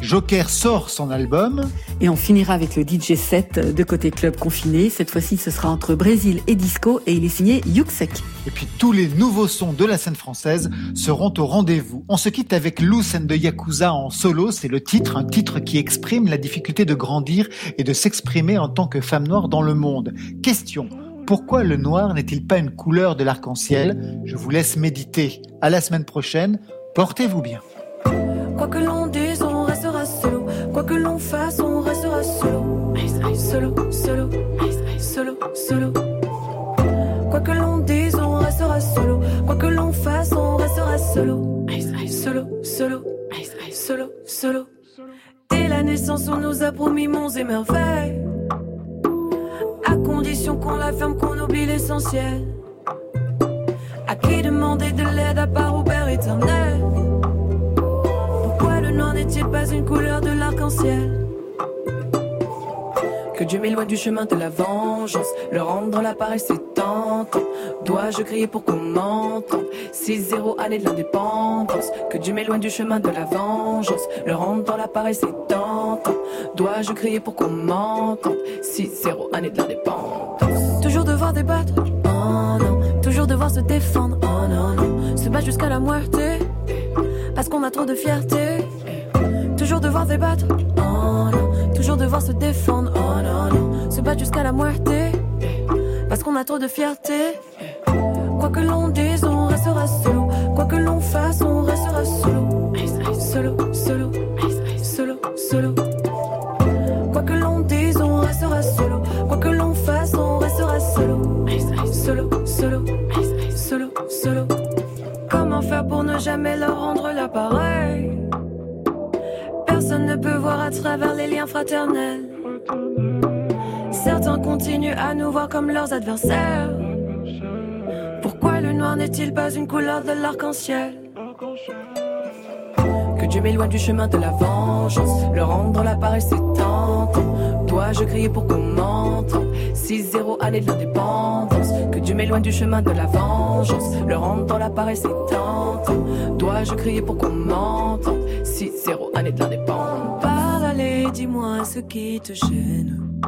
Joker sort son album. Et on finira avec le DJ set de côté club confiné. Cette fois-ci, ce sera entre Brésil et disco et il est signé Yuxek. Et puis tous les nouveaux sons de la scène française seront au rendez-vous. On se quitte avec Loose and de Yakuza en solo. C'est le titre, un titre qui exprime la difficulté de grandir et de s'exprimer en tant que femme noire dans le monde. Question. Pourquoi le noir n'est-il pas une couleur de l'arc-en-ciel? Je vous laisse méditer. À la semaine prochaine. Portez-vous bien. Quoi que l'on dise, on restera solo. Quoi que l'on fasse, on restera solo. Solo, solo, solo, solo. Quoi que l'on dise, on restera solo. Quoi que l'on fasse, on restera solo. Solo, solo, solo, solo. Dès la naissance, on nous a promis monts et merveilles. À condition qu'on la ferme, qu'on oublie l'essentiel. À qui demander de l'aide à part Père éternel Pourquoi le noir n'est-il pas une couleur de l'arc-en-ciel? Que Dieu m'éloigne du chemin de la vengeance. Le rendre dans l'appareil, c'est tentant. Dois-je crier pour qu'on m'entende? 6-0 année de l'indépendance. Que Dieu m'éloigne du chemin de la vengeance. Le rendre dans l'appareil, c'est tentant. Dois-je crier pour qu'on m'entende? 6-0 année de l'indépendance. Toujours devoir débattre, oh non. Toujours devoir se défendre, oh non, non. Se battre jusqu'à la moitié, parce qu'on a trop de fierté. Toujours devoir débattre, oh non. Toujours devoir se défendre, oh non. Se battre jusqu'à la moitié, parce qu'on a trop de fierté. Quoi que l'on dise, on restera solo. Quoi que l'on fasse, on restera solo. Solo, solo, solo, solo. Quoi que l'on dise, on restera solo. Quoi que l'on fasse, on restera solo. Solo, solo, solo, solo. Comment faire pour ne jamais leur rendre l'appareil? Personne ne peut voir à travers les liens fraternels. Certains continuent à nous voir comme leurs adversaires. Pourquoi le noir n'est-il pas une couleur de l'arc-en-ciel? Que Dieu m'éloigne du chemin de la vengeance. Le rendre l'appareil, c'est tentant. Dois-je crier pour qu'on m'entende 6-0 année de l'indépendance. Que Dieu m'éloigne du chemin de la vengeance. Le rendre dans l'appareil, c'est tentant. Dois-je crier pour qu'on m'entende 6-0 année de l'indépendance. Parle, allez, dis-moi ce qui te gêne.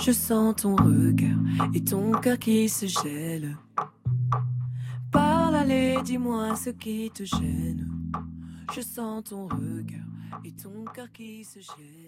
Je sens ton regard et ton cœur qui se gèle. Parle, allez, dis-moi ce qui te gêne. Je sens ton regard et ton cœur qui se gèle.